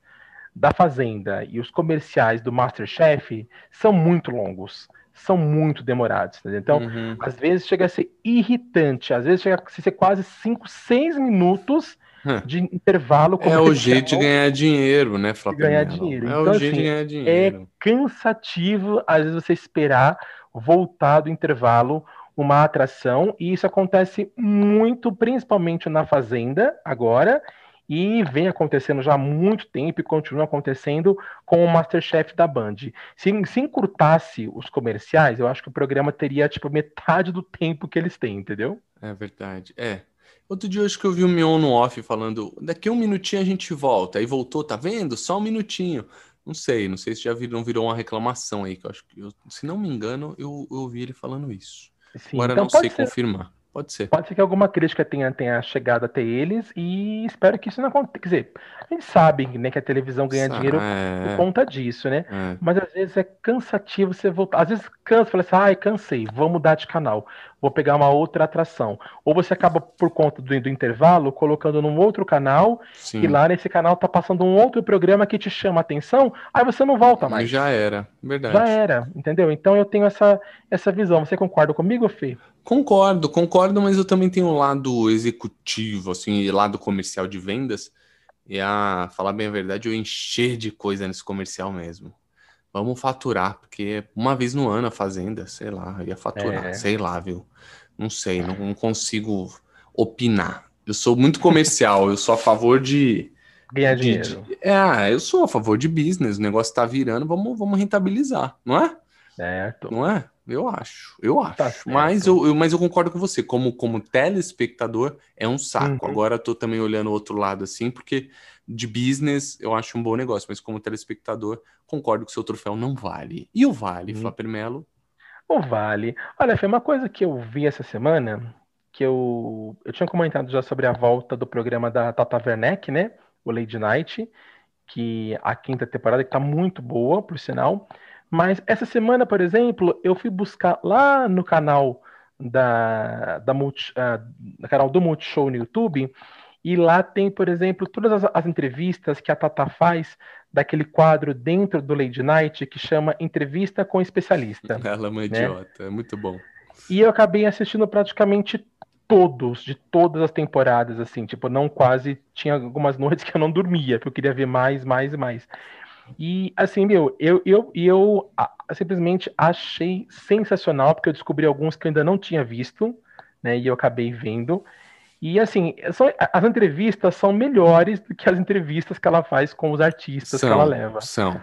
S2: da Fazenda e os comerciais do Masterchef são muito longos, são muito demorados. Então, uhum. às vezes chega a ser irritante, às vezes chega a ser quase 5, 6 minutos de intervalo.
S1: É o jeito de ganhar dinheiro, né,
S2: Flávio? Ganhar dinheiro.
S1: É então, o jeito assim, de ganhar dinheiro.
S2: É cansativo, às vezes, você esperar voltar do intervalo uma atração, e isso acontece muito, principalmente na Fazenda, agora, e vem acontecendo já há muito tempo e continua acontecendo com o Masterchef da Band. Se, se encurtasse os comerciais, eu acho que o programa teria, tipo, metade do tempo que eles têm, entendeu?
S1: É verdade. É. Outro dia eu acho que eu vi o Mion no off falando, daqui um minutinho a gente volta. Aí voltou, tá vendo? Só um minutinho. Não sei, não sei se já virou, virou uma reclamação aí, que eu acho que, eu, se não me engano, eu, eu ouvi ele falando isso. Sim, Agora então não sei ser, confirmar. Pode ser.
S2: Pode ser que alguma crítica tenha, tenha chegado até eles e espero que isso não aconteça. Quer dizer, a gente sabe né, que a televisão ganha dinheiro é... por conta disso, né? É. Mas às vezes é cansativo você voltar. Às vezes cansa, fala assim, ai, cansei, vou mudar de canal vou pegar uma outra atração. Ou você acaba, por conta do, do intervalo, colocando num outro canal, Sim. e lá nesse canal tá passando um outro programa que te chama a atenção, aí você não volta mais.
S1: Já era, verdade.
S2: Já era, entendeu? Então eu tenho essa, essa visão. Você concorda comigo, Fê?
S1: Concordo, concordo, mas eu também tenho o um lado executivo, assim, lado comercial de vendas. E a falar bem a verdade, eu encher de coisa nesse comercial mesmo. Vamos faturar, porque uma vez no ano a fazenda, sei lá, ia faturar, é. sei lá, viu? Não sei, não, não, consigo opinar. Eu sou muito comercial, eu sou a favor de.
S2: Ganhar de, dinheiro.
S1: De, é, eu sou a favor de business, o negócio tá virando, vamos, vamos rentabilizar, não é?
S2: Certo.
S1: Não é? Eu acho, eu acho. Tá mas, eu, eu, mas eu concordo com você, como, como telespectador, é um saco. Uhum. Agora eu tô também olhando o outro lado assim, porque de business, eu acho um bom negócio, mas como telespectador, concordo que o seu troféu não vale. E o Vale, hum. Flávio Melo?
S2: O Vale. Olha, foi uma coisa que eu vi essa semana, que eu, eu tinha comentado já sobre a volta do programa da Tata Werneck, né? O Lady Night, que a quinta temporada que tá muito boa, por sinal. Mas essa semana, por exemplo, eu fui buscar lá no canal da, da Multi, uh, canal do Multishow no YouTube e lá tem, por exemplo, todas as, as, entrevistas que a Tata faz daquele quadro dentro do Lady Night que chama Entrevista com Especialista.
S1: Ela é uma né? idiota, é muito bom.
S2: E eu acabei assistindo praticamente todos, de todas as temporadas, assim, tipo, não quase, tinha algumas noites que eu não dormia, porque eu queria ver mais, mais e mais. E assim, meu, eu, eu, eu simplesmente achei sensacional, porque eu descobri alguns que eu ainda não tinha visto, né? E eu acabei vendo. E assim, são, as entrevistas são melhores do que as entrevistas que ela faz com os artistas são, que ela leva.
S1: São.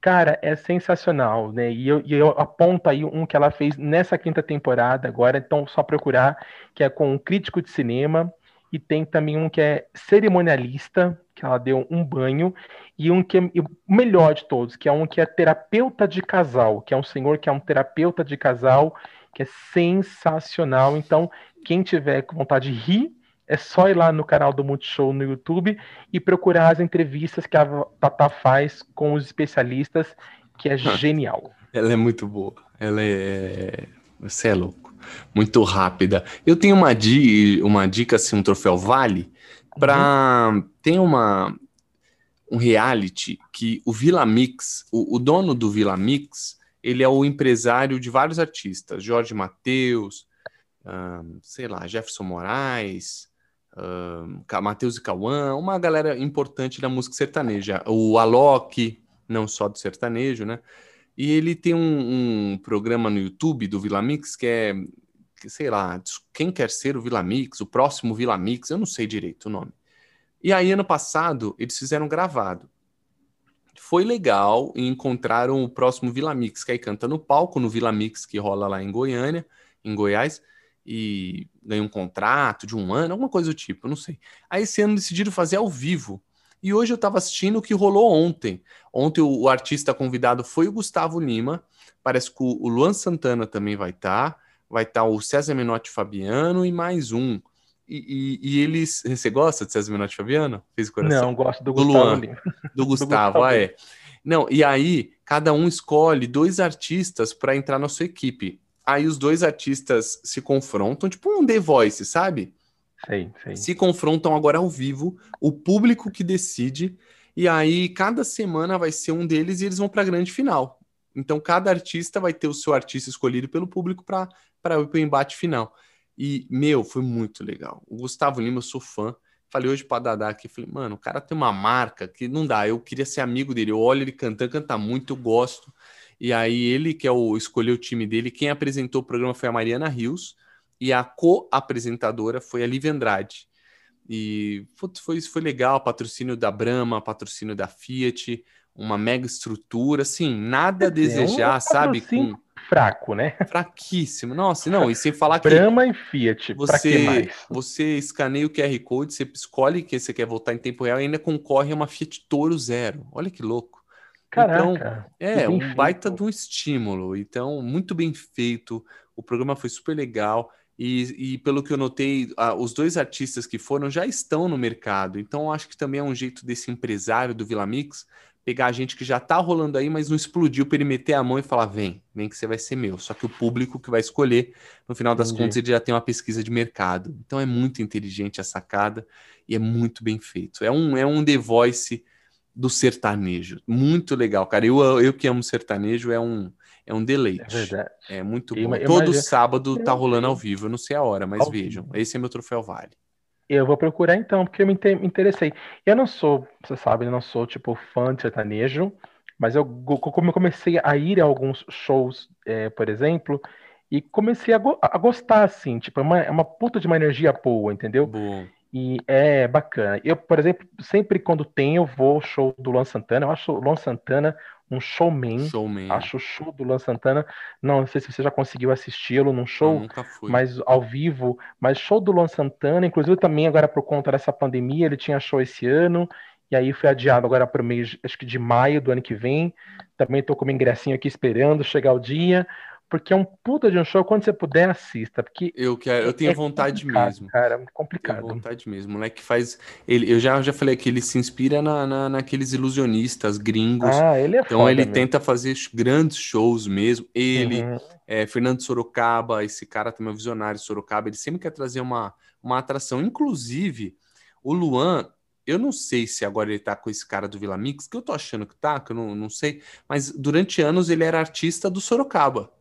S2: Cara, é sensacional, né? E eu, e eu aponto aí um que ela fez nessa quinta temporada agora, então só procurar, que é com um crítico de cinema e tem também um que é cerimonialista, que ela deu um banho, e um que é o melhor de todos, que é um que é terapeuta de casal, que é um senhor que é um terapeuta de casal, que é sensacional. Então, quem tiver com vontade de rir, é só ir lá no canal do Multishow no YouTube e procurar as entrevistas que a Tata faz com os especialistas, que é genial.
S1: Ela é muito boa. Ela é. Você é louco. Muito rápida. Eu tenho uma, di... uma dica, assim, um troféu Vale, para. Uhum. Tem uma. Um reality que o Vila Mix, o, o dono do Vila Mix, ele é o empresário de vários artistas. Jorge Mateus, um, sei lá, Jefferson Moraes, um, Matheus e Cauã, uma galera importante da música sertaneja. O Alok, não só do sertanejo, né? E ele tem um, um programa no YouTube do Vila Mix que é, sei lá, quem quer ser o Vila Mix, o próximo Vila Mix, eu não sei direito o nome. E aí, ano passado, eles fizeram gravado. Foi legal e encontraram o próximo Vila Mix, que aí canta no palco, no Vila Mix que rola lá em Goiânia, em Goiás, e ganhou um contrato de um ano, alguma coisa do tipo, não sei. Aí esse ano decidiram fazer ao vivo. E hoje eu estava assistindo o que rolou ontem. Ontem o, o, artista convidado foi o Gustavo Lima. Parece que o, o Luan Santana também vai estar. Tá. Vai estar tá o César Menotti Fabiano e mais um. E, e, e, eles. Você gosta de César Menotti Fabiano?
S2: Fez coração? Não, gosto do, do Gustavo Luan.
S1: Do Gustavo, do ah, é. Não, e aí cada um escolhe dois artistas para entrar na sua equipe. Aí os dois artistas se confrontam, tipo um The Voice, sabe?
S2: Sei, sei.
S1: Se confrontam agora ao vivo, o público que decide, e aí cada semana vai ser um deles e eles vão para a grande final. Então cada artista vai ter o seu artista escolhido pelo público para para o embate final. E, meu, foi muito legal. O Gustavo Lima, eu sou fã. Falei hoje para Dadá aqui, falei, mano, o cara tem uma marca que não dá. Eu queria ser amigo dele. Eu olho ele cantando, canta muito, eu gosto. E aí ele que é o escolheu o time dele, quem apresentou o programa foi a Mariana Rios e a co-apresentadora foi a Lívia Andrade. E putz, foi, foi legal, patrocínio da Brahma, patrocínio da Fiat, uma mega estrutura, assim, nada a é, desejar, um sabe?
S2: Com... Fraco, né?
S1: Fraquíssimo. Nossa, não, e sem falar que.
S2: Brahma e Fiat,
S1: você, você escaneia o QR Code, você escolhe que você quer voltar em tempo real e ainda concorre a uma Fiat Toro Zero. Olha que louco.
S2: Caraca, então,
S1: é um feito. baita de um estímulo. Então, muito bem feito. O programa foi super legal. E, e, pelo que eu notei, os dois artistas que foram já estão no mercado. Então, acho que também é um jeito desse empresário do Vila Mix pegar a gente que já tá rolando aí, mas não explodiu para ele meter a mão e falar: vem, vem que você vai ser meu. Só que o público que vai escolher, no final das Entendi. contas, ele já tem uma pesquisa de mercado. Então, é muito inteligente a sacada e é muito bem feito. É um, é um The Voice do sertanejo. Muito legal, cara. Eu, eu que amo sertanejo, é um é um deleite. É verdade. É muito bom. Eu, Todo sábado tá rolando ao vivo. Eu não sei a hora, mas ao vejam. Vivo. Esse é meu troféu Vale.
S2: Eu vou procurar então, porque eu me interessei. Eu não sou, você sabe, eu não sou tipo fã de sertanejo, mas eu como eu comecei a ir a alguns shows, é, por exemplo, e comecei a, go a, gostar, assim, tipo, é uma, é uma puta de uma energia boa, entendeu?
S1: Bom.
S2: E é bacana. Eu, por exemplo, sempre quando tem, eu vou ao show do Luan Santana. Eu acho o Luan Santana um showman.
S1: showman.
S2: Acho o show do Luan Santana. Não, não sei se você já conseguiu assisti-lo num show, mas ao vivo. Mas show do Luan Santana, inclusive também agora por conta dessa pandemia, ele tinha show esse ano. E aí foi adiado agora para o mês, acho que de maio do ano que vem. Também estou com meu ingressinho aqui esperando chegar o dia porque é um puta de um show. Quando você puder, assista. Porque
S1: eu quero, eu tenho é vontade mesmo.
S2: Cara, é complicado.
S1: Tenho vontade mesmo. O moleque faz. Ele, eu já, já falei que ele se inspira na, na, naqueles ilusionistas gringos.
S2: Ah, ele é
S1: Então ele mesmo. tenta fazer grandes shows mesmo. Ele, uhum. é, Fernando Sorocaba, esse cara também é um visionário Sorocaba, ele sempre quer trazer uma, uma atração. Inclusive, o Luan, eu não sei se agora ele tá com esse cara do Vila Mix, que eu tô achando que tá, que eu não, não sei, mas durante anos ele era artista do Sorocaba.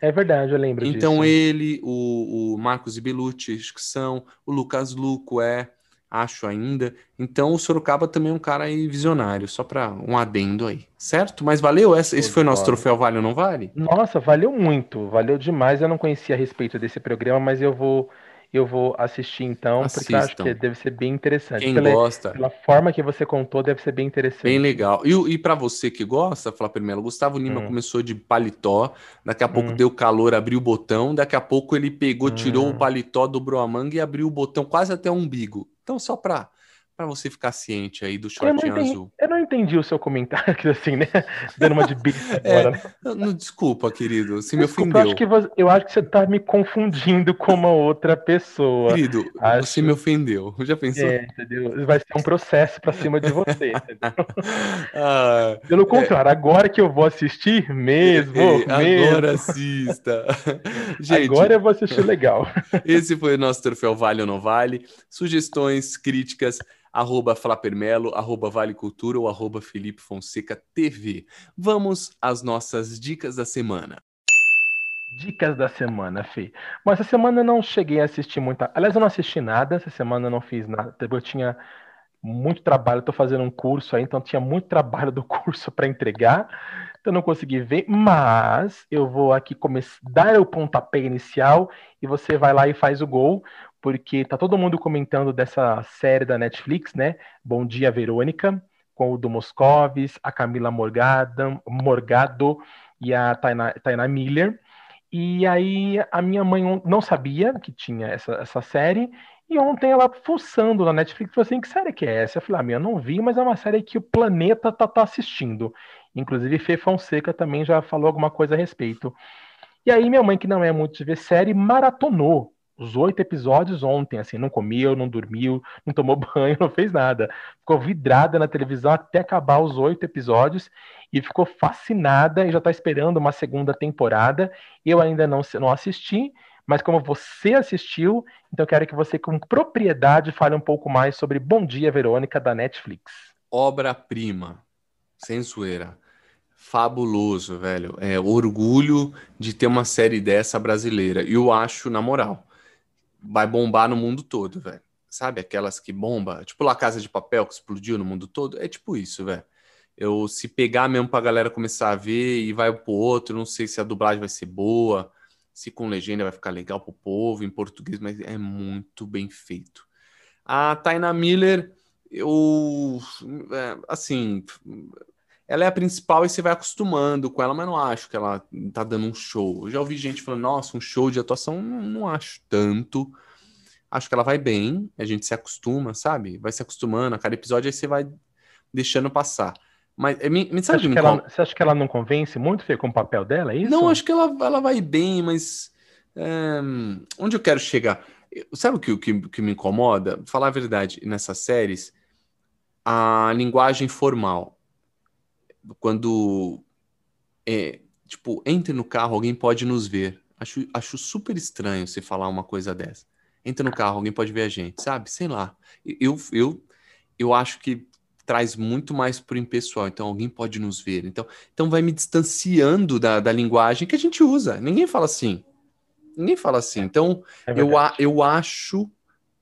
S2: É verdade, eu lembro
S1: então
S2: disso.
S1: ele, o, o Marcos Ibilucci, que são, o Lucas Luco é, acho ainda. Então o Sorocaba também é um cara aí visionário, só para um adendo aí, certo? Mas valeu? Esse, esse foi o nosso troféu Vale ou não vale?
S2: Nossa, valeu muito, valeu demais. Eu não conhecia a respeito desse programa, mas eu vou eu vou assistir então, Assistam. porque acho que deve ser bem interessante.
S1: Quem pela, gosta.
S2: Pela forma que você contou, deve ser bem interessante.
S1: Bem legal. E, e para você que gosta, Flávio Melo, Gustavo Lima hum. começou de paletó, daqui a pouco hum. deu calor, abriu o botão, daqui a pouco ele pegou, tirou hum. o paletó, dobrou a manga e abriu o botão quase até o umbigo. Então, só para para você ficar ciente aí do shortinho
S2: eu
S1: azul.
S2: Eu não entendi o seu comentário, assim, né? Dando uma de bicho
S1: é, agora. Não, desculpa, querido, você me ofendeu.
S2: Eu acho, que você, eu acho que você tá me confundindo com uma outra pessoa.
S1: Querido, acho... você me ofendeu. Já pensou? É,
S2: entendeu? Vai ser um processo para cima de você, ah, Pelo é. contrário, é... agora que eu vou assistir mesmo, é, mesmo.
S1: Agora assista.
S2: Gente, agora eu vou assistir legal.
S1: Esse foi o nosso troféu Vale ou Não Vale. Sugestões, críticas arroba Flapermelo, arroba Vale Cultura ou arroba Felipe Fonseca TV. Vamos às nossas dicas da semana.
S2: Dicas da semana, Fê. Mas essa semana eu não cheguei a assistir muita. Aliás, eu não assisti nada, essa semana eu não fiz nada. Eu tinha muito trabalho, estou fazendo um curso aí, então tinha muito trabalho do curso para entregar, então não consegui ver, mas eu vou aqui começar, dar o pontapé inicial e você vai lá e faz o gol, porque tá todo mundo comentando dessa série da Netflix, né? Bom Dia Verônica, com o do Moscovis, a Camila Morgado, Morgado e a Tainá Miller. E aí a minha mãe não sabia que tinha essa, essa série, e ontem ela fuçando na Netflix, falou assim, que série que é essa? Eu falei, ah, minha, não vi, mas é uma série que o planeta tá, tá assistindo. Inclusive, Fê Fonseca também já falou alguma coisa a respeito. E aí minha mãe, que não é muito de ver série, maratonou os oito episódios ontem, assim, não comeu, não dormiu, não tomou banho, não fez nada. Ficou vidrada na televisão até acabar os oito episódios e ficou fascinada e já está esperando uma segunda temporada. Eu ainda não, não assisti, mas como você assistiu, então quero que você, com propriedade, fale um pouco mais sobre Bom Dia, Verônica, da Netflix.
S1: Obra-prima, sem. Fabuloso, velho. É orgulho de ter uma série dessa brasileira. E eu acho, na moral, vai bombar no mundo todo, velho. Sabe aquelas que bomba? Tipo La Casa de Papel que explodiu no mundo todo? É tipo isso, velho. Eu se pegar mesmo pra galera começar a ver e vai pro outro, não sei se a dublagem vai ser boa, se com legenda vai ficar legal pro povo em português, mas é muito bem feito. A Taina Miller, eu é, assim, ela é a principal e você vai acostumando com ela, mas não acho que ela tá dando um show. Eu já ouvi gente falando, nossa, um show de atuação, não, não acho tanto. Acho que ela vai bem, a gente se acostuma, sabe? Vai se acostumando, a cada episódio aí você vai deixando passar. Mas me, me sabe
S2: você, acha ela, você acha que ela não convence muito Fê, com o papel dela, é isso?
S1: Não, acho que ela, ela vai bem, mas é, onde eu quero chegar? Sabe o que, o que, que me incomoda? Falar a verdade, nessas séries, a linguagem formal quando é, tipo, entre no carro, alguém pode nos ver. Acho, acho super estranho você falar uma coisa dessa. Entra no carro, alguém pode ver a gente, sabe? Sei lá. Eu, eu, eu acho que traz muito mais pro impessoal. Então, alguém pode nos ver. Então, então vai me distanciando da, da linguagem que a gente usa. Ninguém fala assim. Ninguém fala assim. Então, é eu, eu acho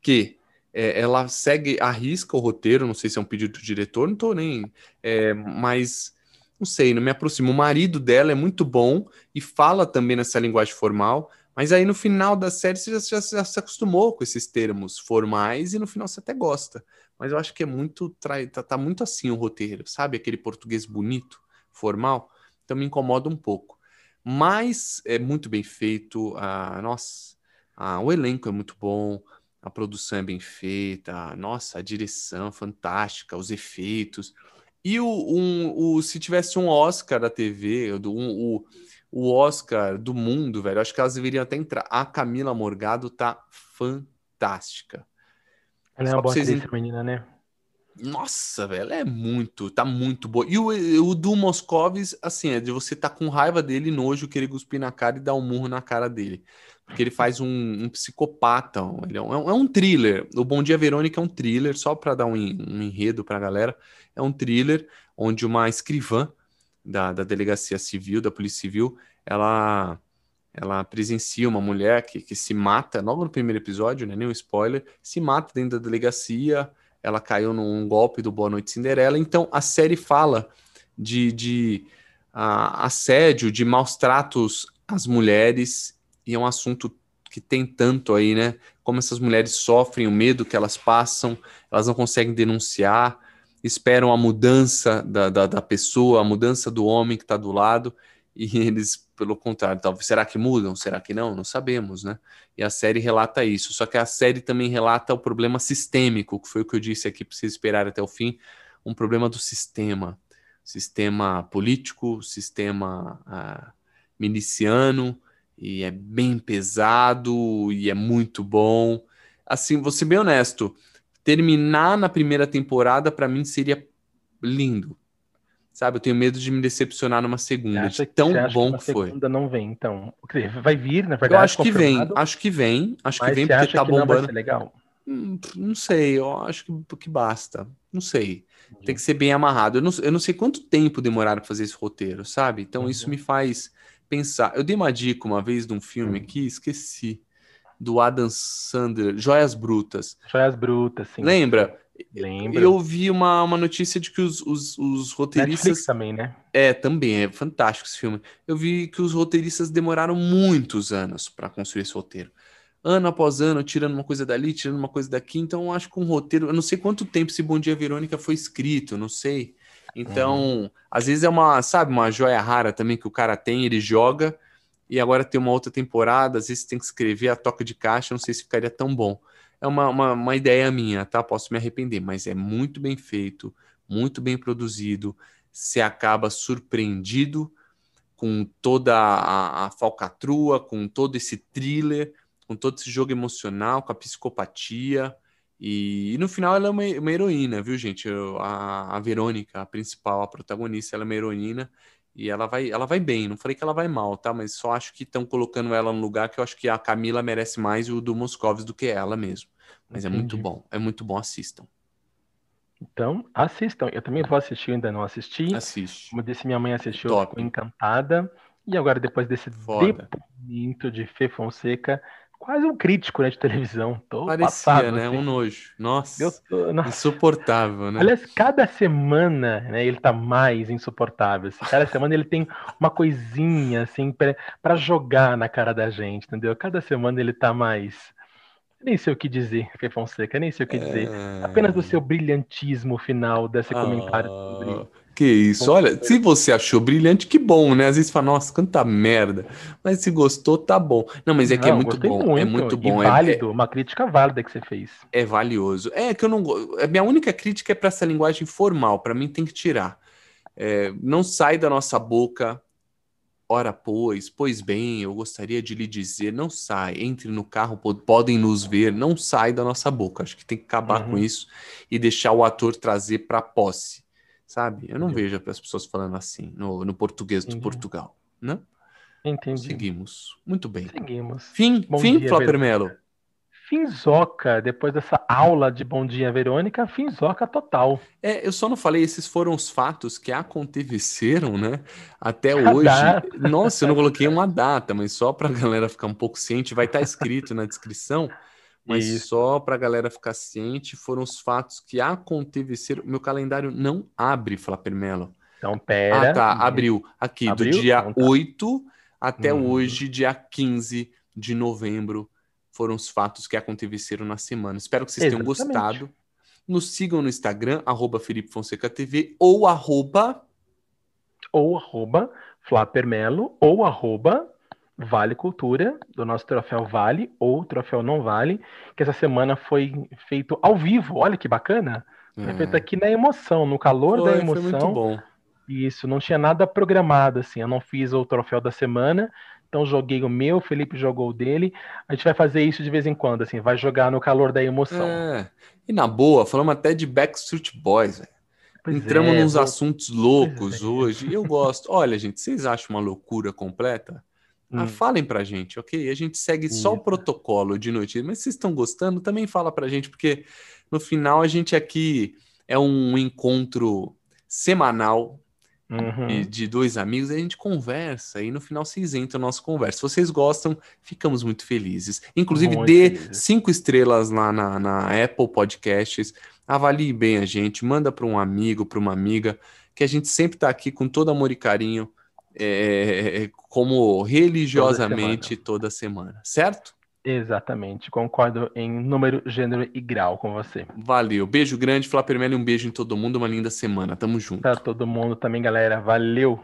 S1: que é, ela segue, arrisca o roteiro. Não sei se é um pedido do diretor, não tô nem. É, mas não sei, não me aproximo. O marido dela é muito bom e fala também nessa linguagem formal, mas aí no final da série você já, já, já, se acostumou com esses termos formais e no final você até gosta. Mas eu acho que é muito. Tá, tá muito assim o roteiro, sabe? Aquele português bonito, formal. Então me incomoda um pouco. Mas é muito bem feito. Nossa, o elenco é muito bom. A produção é bem feita, nossa, a direção fantástica, os efeitos. E o, um, o, se tivesse um Oscar da TV, um, o, o Oscar do mundo, velho, acho que elas deveriam até entrar. A Camila Morgado tá fantástica.
S2: Ela é uma boa vocês... menina, né?
S1: Nossa, velho, ela é muito, tá muito boa. E o, o do Moscovis, assim, é de você tá com raiva dele, nojo, querer cuspir na cara e dar um murro na cara dele. Porque ele faz um, um psicopata, ele é um, é um, thriller. O Bom Dia Verônica é um thriller, só para dar um, um enredo pra galera é um thriller onde uma escrivã da, da delegacia civil, da polícia civil, ela ela presencia uma mulher que, que se mata, logo no primeiro episódio, né, nenhum spoiler, se mata dentro da delegacia, ela caiu num golpe do Boa Noite Cinderela, então a série fala de, de uh, assédio, de maus tratos às mulheres, e é um assunto que tem tanto aí, né? Como essas mulheres sofrem, o medo que elas passam, elas não conseguem denunciar, esperam a mudança da, da, da pessoa, a mudança do homem que está do lado, e eles, pelo contrário, talvez, será que mudam? Será que não? Não sabemos, né? E a série relata isso. Só que a série também relata o problema sistêmico, que foi o que eu disse aqui, precisa esperar até o fim, um problema do sistema. Sistema político, sistema ah, miliciano, e é bem pesado e é muito bom. Assim, vou ser bem honesto, terminar na primeira temporada para mim seria lindo. Sabe, eu tenho medo de me decepcionar numa segunda, de tão bom
S2: que,
S1: que foi.
S2: segunda não vem, então. Vai vir, na verdade.
S1: Eu acho que vem, acho que vem, acho que vem porque tá bombando.
S2: legal?
S1: Hum, não sei, eu acho que, que basta. Não sei. Tem que ser bem amarrado. Eu não, eu não sei quanto tempo demoraram para fazer esse roteiro, sabe? Então uhum. isso me faz pensar. Eu dei uma dica uma vez de um filme aqui, hum. esqueci. Do Adam Sandler, Joias Brutas.
S2: Joias Brutas, sim.
S1: Lembra?
S2: Lembra.
S1: Eu vi uma, uma notícia de que os, os, os roteiristas. Netflix
S2: também, né?
S1: É, também, é fantástico esse filme. Eu vi que os roteiristas demoraram muitos anos para construir esse roteiro. Ano após ano, tirando uma coisa dali, tirando uma coisa daqui. Então, acho que um roteiro. Eu não sei quanto tempo esse Bom Dia Verônica foi escrito, não sei. Então, uhum. às vezes é uma, sabe, uma joia rara também que o cara tem, ele joga, e agora tem uma outra temporada, às vezes tem que escrever a toca de caixa, não sei se ficaria tão bom. É uma, uma, uma ideia minha, tá? Posso me arrepender, mas é muito bem feito, muito bem produzido, se acaba surpreendido com toda a, a falcatrua, com todo esse thriller, com todo esse jogo emocional, com a psicopatia, e, e, no final ela é uma, uma heroína, viu, gente? Eu, a, a Verônica, a principal, a protagonista, ela é uma heroína e ela vai, ela vai bem. Não falei que ela vai mal, tá? Mas só acho que estão colocando ela no lugar que eu acho que a Camila merece mais o do Moscovis do que ela mesmo. Mas Entendi. é muito bom, é muito bom, assistam.
S2: Então, assistam. Eu também vou assistir, ainda não assisti.
S1: Assiste.
S2: Como disse, minha mãe assistiu, Top. ficou encantada. E agora, depois desse Foda. depoimento de Fê Fonseca, quase um crítico né, de televisão. Tô
S1: Parecia, passado, né? Assim. Um nojo. Nossa, tô, nossa, insuportável, né?
S2: Aliás, cada semana né, ele tá mais insuportável. Assim. Cada semana ele tem uma coisinha assim para jogar na cara da gente, entendeu? Cada semana ele tá mais nem sei o que dizer, Fê Fonseca, nem sei o que dizer. É... Apenas do seu brilhantismo final desse ah... comentário sobre
S1: que isso, olha, se você achou brilhante, que bom, né? Às vezes fala, nossa, quanta merda. Mas se gostou, tá bom. Não, mas é que é não, é muito bom. Muito. É muito bom.
S2: E é válido, é, uma crítica válida que você fez.
S1: É valioso. É que eu não A minha única crítica é para essa linguagem formal. Para mim, tem que tirar. É, não sai da nossa boca. Ora, pois, pois bem, eu gostaria de lhe dizer, não sai, entre no carro, podem nos ver, não sai da nossa boca. Acho que tem que acabar uhum. com isso e deixar o ator trazer para posse sabe? Eu não Entendi. vejo as pessoas falando assim no, no português Entendi. de Portugal, né?
S2: Entendi.
S1: Seguimos. Muito bem.
S2: Seguimos.
S1: Fim, Bom fim, dia, Flávio Melo.
S2: Finzoca, depois dessa aula de Bom Dia Verônica, finzoca total.
S1: É, eu só não falei, esses foram os fatos que aconteceram, né? Até a hoje. Data. Nossa, eu não coloquei uma data, mas só para a galera ficar um pouco ciente, vai estar tá escrito na descrição. Mas Isso. só para a galera ficar ciente, foram os fatos que aconteceram. Meu calendário não abre, Flapper Melo.
S2: Então, pera.
S1: Ah, tá, abriu. Aqui, abriu? do dia então, tá. 8 até uhum. hoje, dia 15 de novembro, foram os fatos que aconteceram na semana. Espero que vocês Exatamente. tenham gostado. Nos sigam no Instagram, arroba Felipe Fonseca TV, ou arroba...
S2: Ou arroba Flapermelo, ou arroba Vale Cultura, do nosso troféu Vale ou troféu Não Vale, que essa semana foi feito ao vivo. Olha que bacana! Foi feito é. aqui na emoção, no calor foi, da emoção. Foi muito
S1: bom.
S2: Isso, não tinha nada programado assim. Eu não fiz o troféu da semana, então joguei o meu, o Felipe jogou o dele. A gente vai fazer isso de vez em quando, assim, vai jogar no calor da emoção. É.
S1: E na boa, falamos até de Backstreet Boys, velho. Entramos é, nos vou... assuntos loucos é. hoje. E eu gosto. Olha, gente, vocês acham uma loucura completa? Ah, hum. falem pra gente, ok? A gente segue só o protocolo de notícia, mas se vocês estão gostando, também fala pra gente, porque no final a gente aqui é um encontro semanal uhum. de, dois amigos, a gente conversa e no final vocês entram na nossa conversa. Se vocês gostam, ficamos muito felizes. Inclusive, muito dê cinco estrelas lá na, na Apple Podcasts, avalie bem a gente, manda para um amigo, para uma amiga, que a gente sempre está aqui com todo amor e carinho é, como religiosamente toda semana. toda semana, certo?
S2: Exatamente, concordo em número, gênero e grau com você.
S1: Valeu, beijo grande, Flá Permelli, um beijo em todo mundo, uma linda semana, tamo junto.
S2: Pra todo mundo também, galera, valeu!